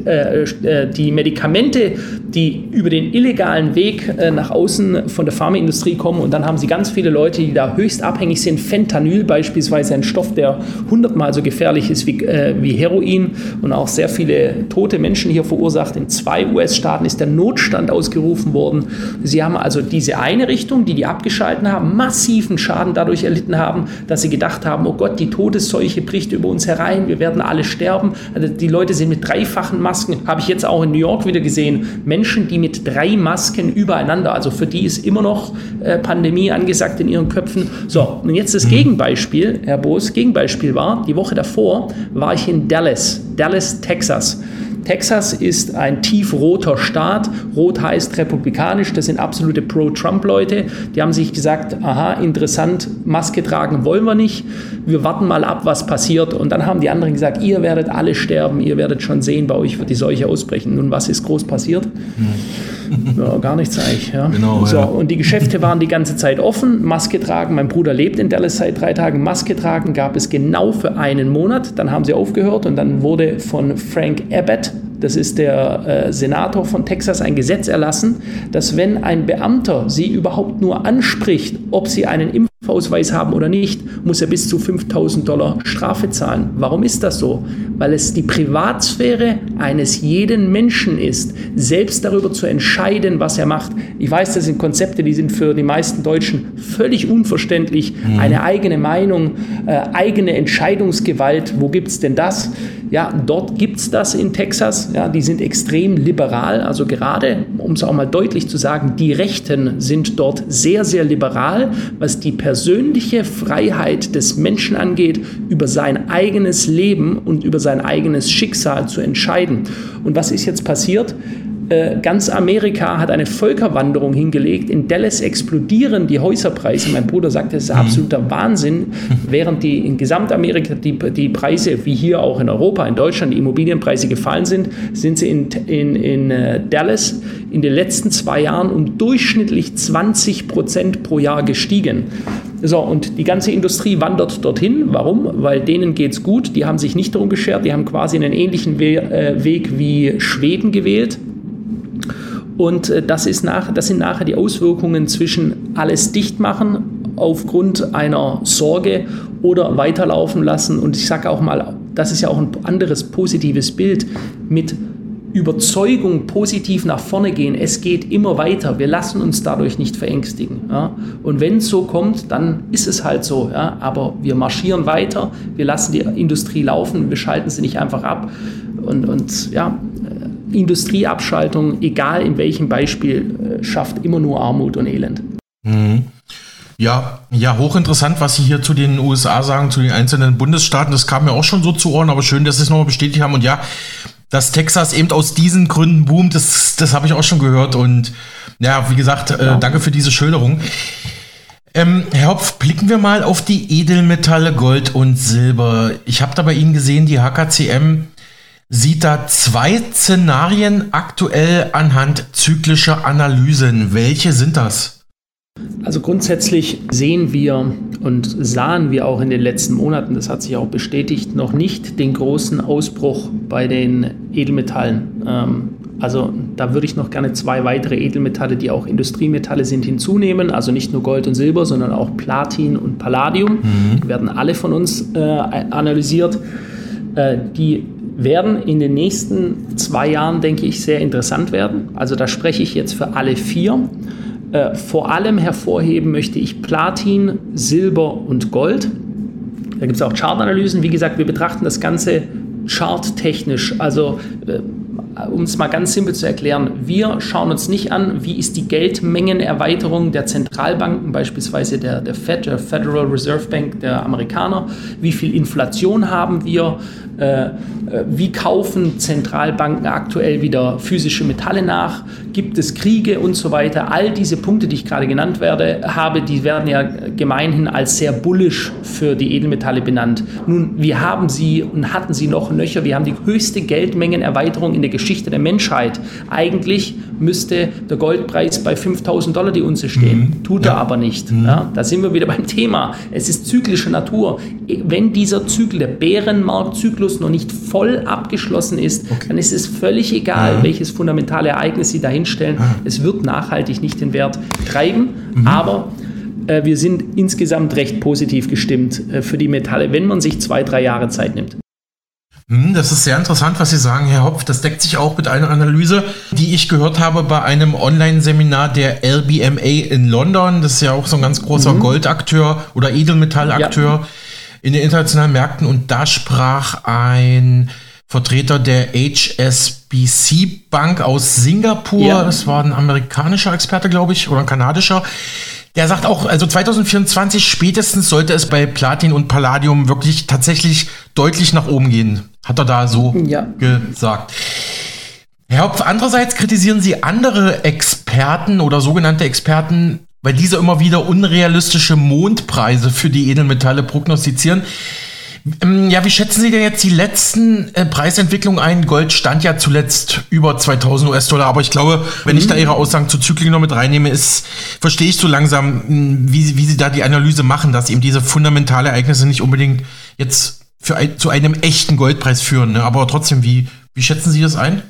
die Medikamente, die über den illegalen Weg äh, nach außen von der Pharmaindustrie kommen und dann haben sie ganz viele Leute, die da höchst abhängig sind. Fentanyl beispielsweise, ein Stoff, der hundertmal so gefährlich ist wie, wie Heroin und auch sehr viele tote Menschen hier verursacht. In zwei US-Staaten ist der Notstand ausgerufen worden. Sie haben also diese eine Richtung, die die abgeschalten haben, massiven Schaden dadurch erlitten haben, dass sie gedacht haben, oh Gott, die Todesseuche bricht über uns herein, wir werden alle sterben. Also die Leute sind mit dreifachen Masken habe ich jetzt auch in New York wieder gesehen. Menschen, die mit drei Masken übereinander, also für die ist immer noch äh, Pandemie angesagt in ihren Köpfen. So, und jetzt das mhm. Gegenbeispiel, Herr Boos, Gegenbeispiel war, die Woche davor war ich in Dallas, Dallas, Texas. Texas ist ein tiefroter Staat. Rot heißt republikanisch. Das sind absolute Pro-Trump-Leute. Die haben sich gesagt, aha, interessant, Maske tragen wollen wir nicht. Wir warten mal ab, was passiert. Und dann haben die anderen gesagt, ihr werdet alle sterben. Ihr werdet schon sehen, bei euch wird die Seuche ausbrechen. Nun, was ist groß passiert? Ja, gar nichts eigentlich. Ja. Genau, so, ja. Und die Geschäfte waren die ganze Zeit offen. Maske tragen. Mein Bruder lebt in Dallas seit drei Tagen. Maske tragen gab es genau für einen Monat. Dann haben sie aufgehört und dann wurde von Frank Abbott, das ist der äh, Senator von Texas, ein Gesetz erlassen, dass wenn ein Beamter sie überhaupt nur anspricht, ob sie einen Impfausweis haben oder nicht, muss er bis zu 5000 Dollar Strafe zahlen. Warum ist das so? Weil es die Privatsphäre eines jeden Menschen ist, selbst darüber zu entscheiden, was er macht. Ich weiß, das sind Konzepte, die sind für die meisten Deutschen völlig unverständlich. Mhm. Eine eigene Meinung, äh, eigene Entscheidungsgewalt, wo gibt es denn das? Ja, dort gibt es das in Texas. Ja, die sind extrem liberal. Also gerade, um es auch mal deutlich zu sagen, die Rechten sind dort sehr, sehr liberal, was die persönliche Freiheit des Menschen angeht, über sein eigenes Leben und über sein eigenes Schicksal zu entscheiden. Und was ist jetzt passiert? Äh, ganz Amerika hat eine Völkerwanderung hingelegt. In Dallas explodieren die Häuserpreise. Mein Bruder sagt, das ist mhm. absoluter Wahnsinn. [LAUGHS] Während die in Gesamtamerika die, die Preise, wie hier auch in Europa, in Deutschland, die Immobilienpreise gefallen sind, sind sie in, in, in äh, Dallas in den letzten zwei Jahren um durchschnittlich 20 Prozent pro Jahr gestiegen. So, und die ganze Industrie wandert dorthin. Warum? Weil denen geht es gut. Die haben sich nicht darum geschert. Die haben quasi einen ähnlichen We äh, Weg wie Schweden gewählt. Und äh, das, ist nach, das sind nachher die Auswirkungen zwischen alles dicht machen aufgrund einer Sorge oder weiterlaufen lassen. Und ich sage auch mal, das ist ja auch ein anderes positives Bild mit Überzeugung positiv nach vorne gehen. Es geht immer weiter. Wir lassen uns dadurch nicht verängstigen. Ja? Und wenn es so kommt, dann ist es halt so. Ja? Aber wir marschieren weiter. Wir lassen die Industrie laufen. Wir schalten sie nicht einfach ab. Und, und ja, Industrieabschaltung, egal in welchem Beispiel, äh, schafft immer nur Armut und Elend. Mhm. Ja, ja, hochinteressant, was Sie hier zu den USA sagen, zu den einzelnen Bundesstaaten. Das kam mir auch schon so zu Ohren, aber schön, dass Sie es nochmal bestätigt haben. Und ja, dass Texas eben aus diesen Gründen boomt, das, das habe ich auch schon gehört. Und ja, wie gesagt, äh, danke für diese Schilderung. Ähm, Herr Hopf, blicken wir mal auf die Edelmetalle Gold und Silber. Ich habe da bei Ihnen gesehen, die HKCM sieht da zwei Szenarien aktuell anhand zyklischer Analysen. Welche sind das? Also grundsätzlich sehen wir und sahen wir auch in den letzten Monaten, das hat sich auch bestätigt, noch nicht den großen Ausbruch bei den Edelmetallen. Ähm, also da würde ich noch gerne zwei weitere Edelmetalle, die auch Industriemetalle sind, hinzunehmen. Also nicht nur Gold und Silber, sondern auch Platin und Palladium. Mhm. Die werden alle von uns äh, analysiert. Äh, die werden in den nächsten zwei Jahren, denke ich, sehr interessant werden. Also da spreche ich jetzt für alle vier. Äh, vor allem hervorheben möchte ich Platin, Silber und Gold. Da gibt es auch Chartanalysen. Wie gesagt, wir betrachten das Ganze charttechnisch. Also äh, um es mal ganz simpel zu erklären, wir schauen uns nicht an, wie ist die Geldmengenerweiterung der Zentralbanken, beispielsweise der, der Fed, der Federal Reserve Bank der Amerikaner, wie viel Inflation haben wir, äh, äh, wie kaufen Zentralbanken aktuell wieder physische Metalle nach, gibt es Kriege und so weiter. All diese Punkte, die ich gerade genannt werde, habe, die werden ja gemeinhin als sehr bullisch für die Edelmetalle benannt. Nun, wir haben sie und hatten sie noch nöcher, wir haben die höchste Geldmengenerweiterung in der Geschichte der Menschheit. Eigentlich müsste der Goldpreis bei 5000 Dollar die Unze stehen. Mhm. Tut ja. er aber nicht. Mhm. Ja, da sind wir wieder beim Thema. Es ist zyklische Natur. Wenn dieser Zyklus, der Bärenmarktzyklus noch nicht voll abgeschlossen ist, okay. dann ist es völlig egal, ja. welches fundamentale Ereignis Sie dahinstellen. Es wird nachhaltig nicht den Wert treiben, mhm. aber äh, wir sind insgesamt recht positiv gestimmt äh, für die Metalle, wenn man sich zwei, drei Jahre Zeit nimmt. Hm, das ist sehr interessant, was Sie sagen, Herr Hopf. Das deckt sich auch mit einer Analyse, die ich gehört habe bei einem Online-Seminar der LBMA in London. Das ist ja auch so ein ganz großer mhm. Goldakteur oder Edelmetallakteur ja. In den internationalen Märkten. Und da sprach ein Vertreter der HSBC Bank aus Singapur. Ja. Das war ein amerikanischer Experte, glaube ich, oder ein kanadischer. Der sagt auch, also 2024 spätestens sollte es bei Platin und Palladium wirklich tatsächlich deutlich nach oben gehen. Hat er da so ja. gesagt. Herr Hopf, andererseits kritisieren Sie andere Experten oder sogenannte Experten, weil diese immer wieder unrealistische Mondpreise für die Edelmetalle prognostizieren. Ähm, ja, wie schätzen Sie denn jetzt die letzten äh, Preisentwicklungen ein? Gold stand ja zuletzt über 2000 US-Dollar, aber ich glaube, wenn mhm. ich da Ihre Aussagen zu Zyklen noch mit reinnehme, ist, verstehe ich so langsam, hm, wie, wie Sie da die Analyse machen, dass eben diese fundamentale Ereignisse nicht unbedingt jetzt für ein, zu einem echten Goldpreis führen. Ne? Aber trotzdem, wie, wie schätzen Sie das ein?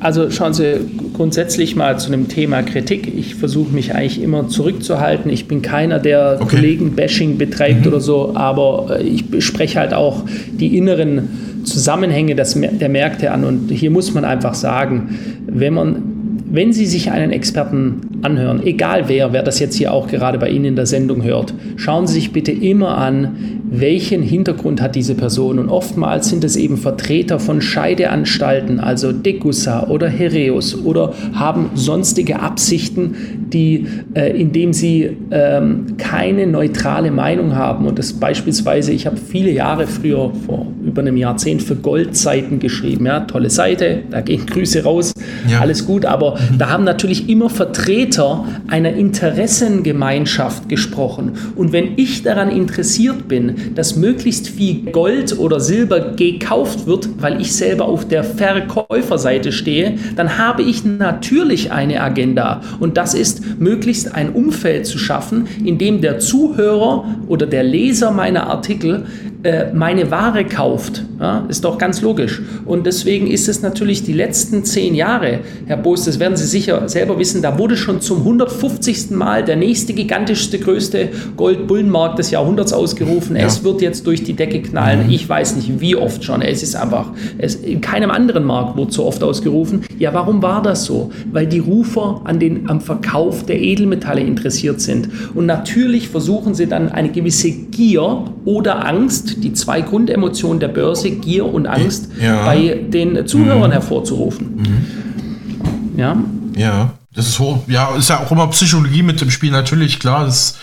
Also schauen Sie grundsätzlich mal zu einem Thema Kritik. Ich versuche mich eigentlich immer zurückzuhalten. Ich bin keiner, der okay. Kollegen-Bashing betreibt mhm. oder so, aber äh, ich spreche halt auch die inneren Zusammenhänge der Märkte an. Und hier muss man einfach sagen, wenn man wenn Sie sich einen Experten anhören, egal wer, wer das jetzt hier auch gerade bei Ihnen in der Sendung hört, schauen Sie sich bitte immer an, welchen Hintergrund hat diese Person. Und oftmals sind es eben Vertreter von Scheideanstalten, also Degussa oder Hereus oder haben sonstige Absichten, die, äh, indem sie ähm, keine neutrale Meinung haben. Und das beispielsweise, ich habe viele Jahre früher, vor über einem Jahrzehnt, für Goldseiten geschrieben. Ja, tolle Seite, da gehen Grüße raus, ja. alles gut. Aber. Da haben natürlich immer Vertreter einer Interessengemeinschaft gesprochen. Und wenn ich daran interessiert bin, dass möglichst viel Gold oder Silber gekauft wird, weil ich selber auf der Verkäuferseite stehe, dann habe ich natürlich eine Agenda. Und das ist, möglichst ein Umfeld zu schaffen, in dem der Zuhörer oder der Leser meiner Artikel äh, meine Ware kauft. Ja, ist doch ganz logisch. Und deswegen ist es natürlich die letzten zehn Jahre, Herr Boos, das werden Sie sicher selber wissen, da wurde schon zum 150. Mal der nächste gigantischste, größte Goldbullenmarkt des Jahrhunderts ausgerufen. Ja. Es wird jetzt durch die Decke knallen. Mhm. Ich weiß nicht, wie oft schon. Es ist einfach, es, in keinem anderen Markt wurde so oft ausgerufen. Ja, warum war das so? Weil die Rufer an den, am Verkauf der Edelmetalle interessiert sind. Und natürlich versuchen sie dann eine gewisse Gier oder Angst, die zwei Grundemotionen der Börse, Gier und Angst, ja. bei den Zuhörern mhm. hervorzurufen. Mhm. Ja. Ja, das ist hoch. Ja, ist ja auch immer Psychologie mit dem Spiel, natürlich, klar. Das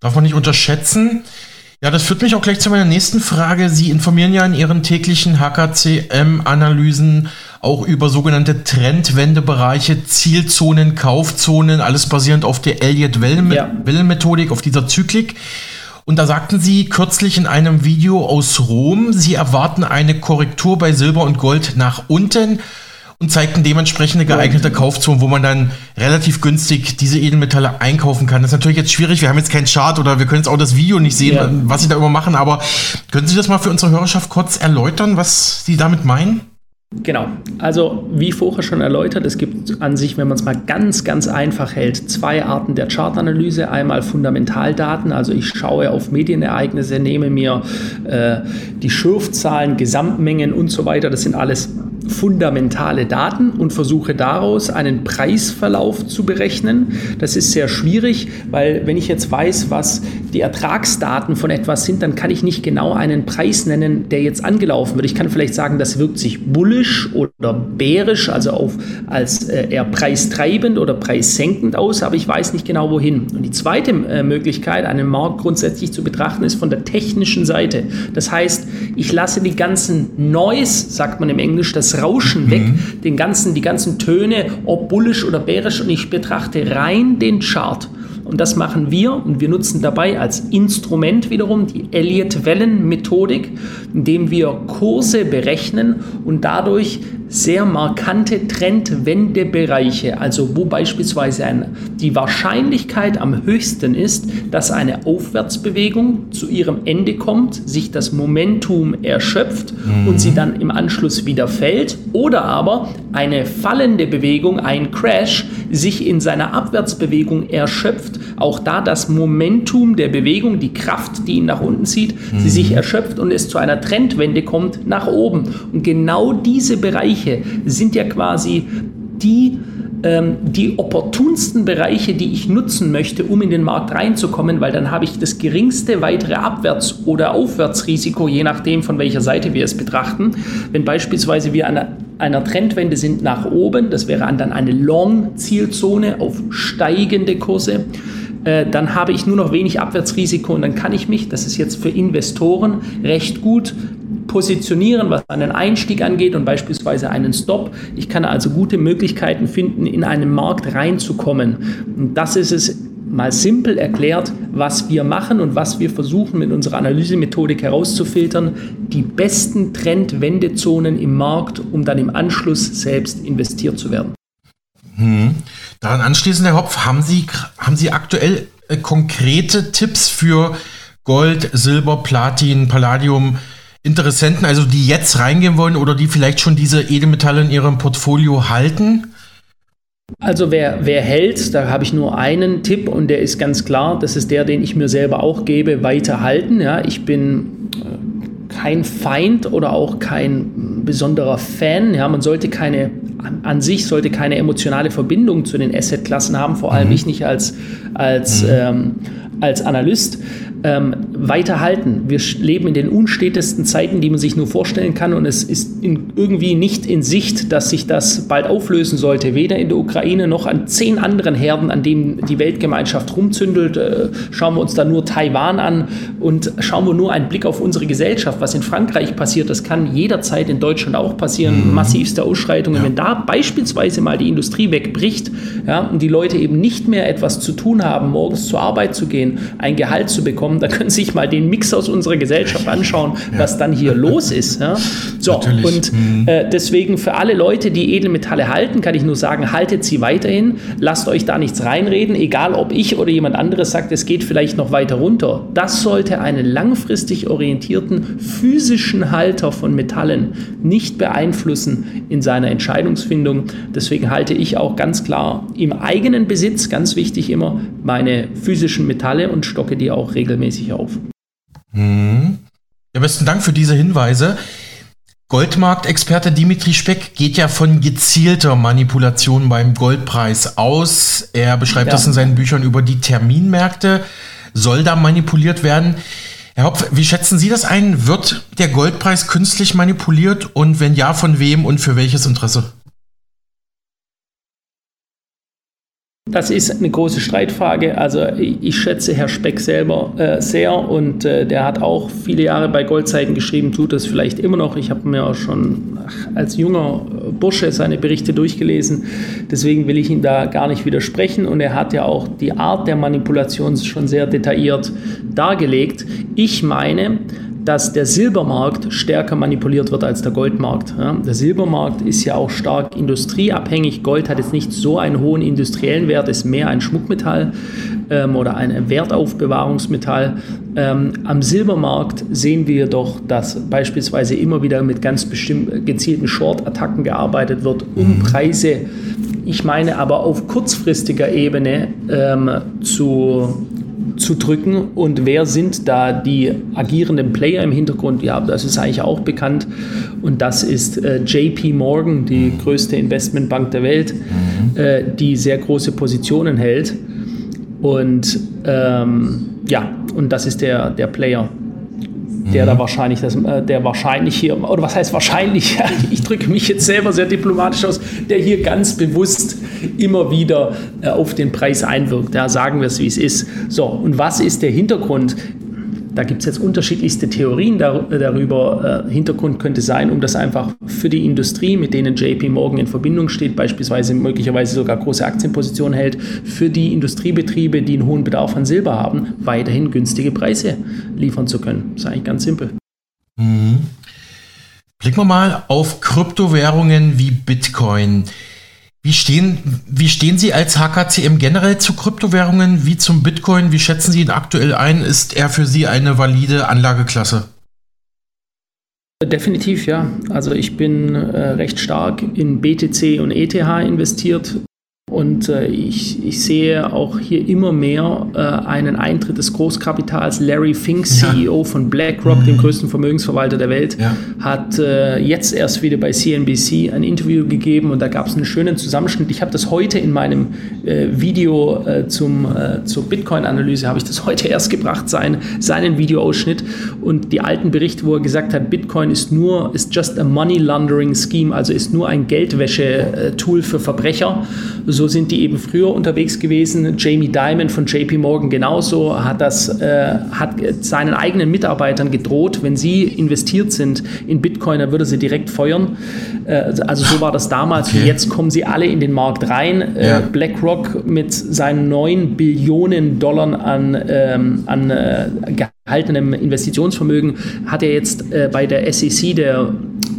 darf man nicht unterschätzen. Ja, das führt mich auch gleich zu meiner nächsten Frage. Sie informieren ja in Ihren täglichen HKCM-Analysen auch über sogenannte Trendwendebereiche, Zielzonen, Kaufzonen, alles basierend auf der Elliott-Wellen-Methodik, auf dieser Zyklik. Und da sagten Sie kürzlich in einem Video aus Rom, Sie erwarten eine Korrektur bei Silber und Gold nach unten und zeigten dementsprechende geeignete Kaufzonen, wo man dann relativ günstig diese Edelmetalle einkaufen kann. Das ist natürlich jetzt schwierig. Wir haben jetzt keinen Chart oder wir können jetzt auch das Video nicht sehen, ja. was Sie da immer machen. Aber können Sie das mal für unsere Hörerschaft kurz erläutern, was Sie damit meinen? Genau. Also wie vorher schon erläutert, es gibt an sich, wenn man es mal ganz, ganz einfach hält, zwei Arten der Chartanalyse. Einmal Fundamentaldaten, also ich schaue auf Medienereignisse, nehme mir äh, die Schürfzahlen, Gesamtmengen und so weiter. Das sind alles fundamentale Daten und versuche daraus einen Preisverlauf zu berechnen. Das ist sehr schwierig, weil wenn ich jetzt weiß, was die Ertragsdaten von etwas sind, dann kann ich nicht genau einen Preis nennen, der jetzt angelaufen wird. Ich kann vielleicht sagen, das wirkt sich bullisch oder bärisch, also auf, als äh, eher preistreibend oder preissenkend aus, aber ich weiß nicht genau wohin. Und die zweite äh, Möglichkeit, einen Markt grundsätzlich zu betrachten, ist von der technischen Seite. Das heißt, ich lasse die ganzen Noise, sagt man im Englisch, das Rauschen weg, mhm. den ganzen, die ganzen Töne, ob bullisch oder bärisch, und ich betrachte rein den Chart. Und das machen wir und wir nutzen dabei als Instrument wiederum die Elliott-Wellen-Methodik, indem wir Kurse berechnen und dadurch sehr markante Trendwendebereiche, also wo beispielsweise ein, die Wahrscheinlichkeit am höchsten ist, dass eine Aufwärtsbewegung zu ihrem Ende kommt, sich das Momentum erschöpft mhm. und sie dann im Anschluss wieder fällt, oder aber eine fallende Bewegung, ein Crash, sich in seiner Abwärtsbewegung erschöpft, auch da das Momentum der Bewegung, die Kraft, die ihn nach unten zieht, mhm. sie sich erschöpft und es zu einer Trendwende kommt nach oben. Und genau diese Bereiche sind ja quasi die ähm, die opportunsten Bereiche, die ich nutzen möchte, um in den Markt reinzukommen, weil dann habe ich das geringste weitere Abwärts- oder Aufwärtsrisiko, je nachdem, von welcher Seite wir es betrachten. Wenn beispielsweise wir an einer Trendwende sind nach oben, das wäre dann eine Long-Zielzone auf steigende Kurse, äh, dann habe ich nur noch wenig Abwärtsrisiko und dann kann ich mich, das ist jetzt für Investoren recht gut positionieren, was einen Einstieg angeht und beispielsweise einen Stop. Ich kann also gute Möglichkeiten finden, in einen Markt reinzukommen. Und das ist es mal simpel erklärt, was wir machen und was wir versuchen mit unserer Analysemethodik herauszufiltern, die besten Trendwendezonen im Markt, um dann im Anschluss selbst investiert zu werden. Hm. Daran anschließend, Herr Hopf, haben Sie, haben Sie aktuell äh, konkrete Tipps für Gold, Silber, Platin, Palladium, Interessenten, also die jetzt reingehen wollen oder die vielleicht schon diese Edelmetalle in ihrem Portfolio halten? Also wer, wer hält, da habe ich nur einen Tipp und der ist ganz klar, das ist der, den ich mir selber auch gebe, weiterhalten. Ja, ich bin äh, kein Feind oder auch kein besonderer Fan. Ja, man sollte keine an sich sollte keine emotionale Verbindung zu den Assetklassen haben, vor allem mhm. ich nicht als, als, mhm. ähm, als Analyst ähm, weiterhalten. Wir leben in den unstetesten Zeiten, die man sich nur vorstellen kann und es ist in, irgendwie nicht in Sicht, dass sich das bald auflösen sollte, weder in der Ukraine noch an zehn anderen Herden, an denen die Weltgemeinschaft rumzündelt. Äh, schauen wir uns da nur Taiwan an und schauen wir nur einen Blick auf unsere Gesellschaft, was in Frankreich passiert, das kann jederzeit in Deutschland auch passieren, mhm. massivste Ausschreitungen. Ja. Wenn da beispielsweise mal die Industrie wegbricht ja, und die Leute eben nicht mehr etwas zu tun haben, morgens zur Arbeit zu gehen, ein Gehalt zu bekommen, kommen. Da können Sie sich mal den Mix aus unserer Gesellschaft anschauen, ja. was dann hier los ist. Ja? So, Natürlich. und mhm. äh, deswegen für alle Leute, die Edelmetalle halten, kann ich nur sagen, haltet sie weiterhin. Lasst euch da nichts reinreden, egal ob ich oder jemand anderes sagt, es geht vielleicht noch weiter runter. Das sollte einen langfristig orientierten physischen Halter von Metallen nicht beeinflussen in seiner Entscheidungsfindung. Deswegen halte ich auch ganz klar im eigenen Besitz, ganz wichtig immer, meine physischen Metalle und stocke die auch regelmäßig regelmäßig auf. Hm. Ja, besten Dank für diese Hinweise. Goldmarktexperte Dimitri Speck geht ja von gezielter Manipulation beim Goldpreis aus. Er beschreibt ja. das in seinen Büchern über die Terminmärkte. Soll da manipuliert werden? Herr Hopf, wie schätzen Sie das ein? Wird der Goldpreis künstlich manipuliert und wenn ja, von wem und für welches Interesse? Das ist eine große Streitfrage. Also ich schätze Herr Speck selber äh, sehr und äh, der hat auch viele Jahre bei Goldzeiten geschrieben, tut das vielleicht immer noch. Ich habe mir auch schon als junger Bursche seine Berichte durchgelesen. Deswegen will ich ihn da gar nicht widersprechen und er hat ja auch die Art der Manipulation schon sehr detailliert dargelegt. Ich meine, dass der Silbermarkt stärker manipuliert wird als der Goldmarkt. Ja, der Silbermarkt ist ja auch stark industrieabhängig. Gold hat jetzt nicht so einen hohen industriellen Wert, ist mehr ein Schmuckmetall ähm, oder ein Wertaufbewahrungsmetall. Ähm, am Silbermarkt sehen wir doch, dass beispielsweise immer wieder mit ganz bestimmt gezielten Short-Attacken gearbeitet wird, um mhm. Preise, ich meine aber auf kurzfristiger Ebene ähm, zu zu drücken. Und wer sind da die agierenden Player im Hintergrund? Ja, das ist eigentlich auch bekannt. Und das ist äh, JP Morgan, die größte Investmentbank der Welt, mhm. äh, die sehr große Positionen hält. Und ähm, ja, und das ist der, der Player der da mhm. wahrscheinlich, das, äh, der wahrscheinlich hier, oder was heißt wahrscheinlich, [LAUGHS] ich drücke mich jetzt selber sehr diplomatisch aus, der hier ganz bewusst immer wieder äh, auf den Preis einwirkt. Ja, sagen wir es, wie es ist. So, und was ist der Hintergrund? Da gibt es jetzt unterschiedlichste Theorien darüber. Äh, Hintergrund könnte sein, um das einfach für die Industrie, mit denen JP Morgan in Verbindung steht, beispielsweise möglicherweise sogar große Aktienpositionen hält, für die Industriebetriebe, die einen hohen Bedarf an Silber haben, weiterhin günstige Preise liefern zu können. Das ist eigentlich ganz simpel. Mhm. Blicken wir mal auf Kryptowährungen wie Bitcoin. Wie stehen, wie stehen Sie als HKCM generell zu Kryptowährungen wie zum Bitcoin? Wie schätzen Sie ihn aktuell ein? Ist er für Sie eine valide Anlageklasse? Definitiv, ja. Also ich bin äh, recht stark in BTC und ETH investiert. Und äh, ich, ich sehe auch hier immer mehr äh, einen Eintritt des Großkapitals. Larry Fink, CEO ja. von BlackRock, mhm. dem größten Vermögensverwalter der Welt, ja. hat äh, jetzt erst wieder bei CNBC ein Interview gegeben und da gab es einen schönen Zusammenschnitt. Ich habe das heute in meinem äh, Video äh, zum, äh, zur Bitcoin-Analyse, habe ich das [LAUGHS] heute erst gebracht, sein, seinen Videoausschnitt und die alten Berichte, wo er gesagt hat, Bitcoin ist nur, ist just a money laundering scheme, also ist nur ein Geldwäsche-Tool für Verbrecher so sind die eben früher unterwegs gewesen. Jamie Dimon von JP Morgan genauso hat das, äh, hat seinen eigenen Mitarbeitern gedroht, wenn sie investiert sind in Bitcoin, dann würde sie direkt feuern. Äh, also so war das damals. Okay. Jetzt kommen sie alle in den Markt rein. Äh, ja. BlackRock mit seinen 9 Billionen Dollar an, ähm, an äh, gehaltenem Investitionsvermögen hat er jetzt äh, bei der SEC, der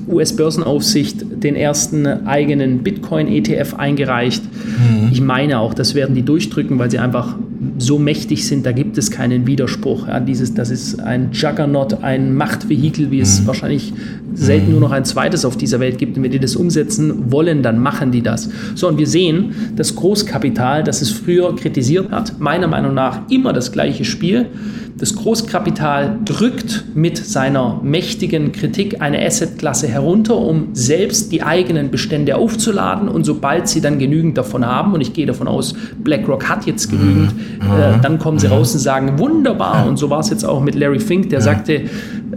US-Börsenaufsicht, den ersten eigenen Bitcoin-ETF eingereicht. Mhm. Ich meine auch, das werden die durchdrücken, weil sie einfach so mächtig sind, da gibt es keinen Widerspruch. Ja, dieses, das ist ein Juggernaut, ein Machtvehikel, wie es mhm. wahrscheinlich selten nur noch ein zweites auf dieser Welt gibt. Und wenn die das umsetzen wollen, dann machen die das. So, und wir sehen, das Großkapital, das es früher kritisiert hat, meiner Meinung nach immer das gleiche Spiel. Das Großkapital drückt mit seiner mächtigen Kritik eine Assetklasse herunter, um selbst die eigenen Bestände aufzuladen. Und sobald sie dann genügend davon haben, und ich gehe davon aus, BlackRock hat jetzt genügend, mhm. Äh, dann kommen sie mhm. raus und sagen, wunderbar. Und so war es jetzt auch mit Larry Fink, der sagte,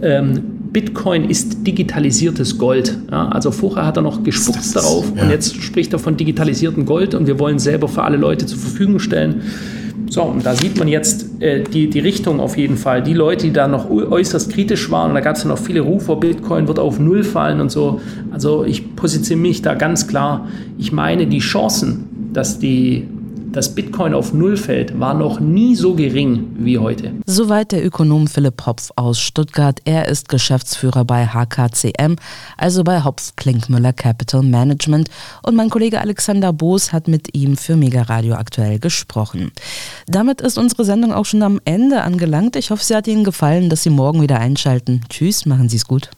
ähm, Bitcoin ist digitalisiertes Gold. Ja, also vorher hat er noch gespuckt darauf ja. und jetzt spricht er von digitalisiertem Gold und wir wollen selber für alle Leute zur Verfügung stellen. So, und da sieht man jetzt äh, die, die Richtung auf jeden Fall. Die Leute, die da noch äußerst kritisch waren, und da gab es ja noch viele Rufe, Bitcoin wird auf Null fallen und so. Also ich positioniere mich da ganz klar. Ich meine, die Chancen, dass die dass Bitcoin auf Null fällt, war noch nie so gering wie heute. Soweit der Ökonom Philipp Hopf aus Stuttgart. Er ist Geschäftsführer bei HKCM, also bei Hopf Klinkmüller Capital Management. Und mein Kollege Alexander Boos hat mit ihm für Mega Radio aktuell gesprochen. Damit ist unsere Sendung auch schon am Ende angelangt. Ich hoffe, sie hat Ihnen gefallen, dass Sie morgen wieder einschalten. Tschüss, machen Sie es gut.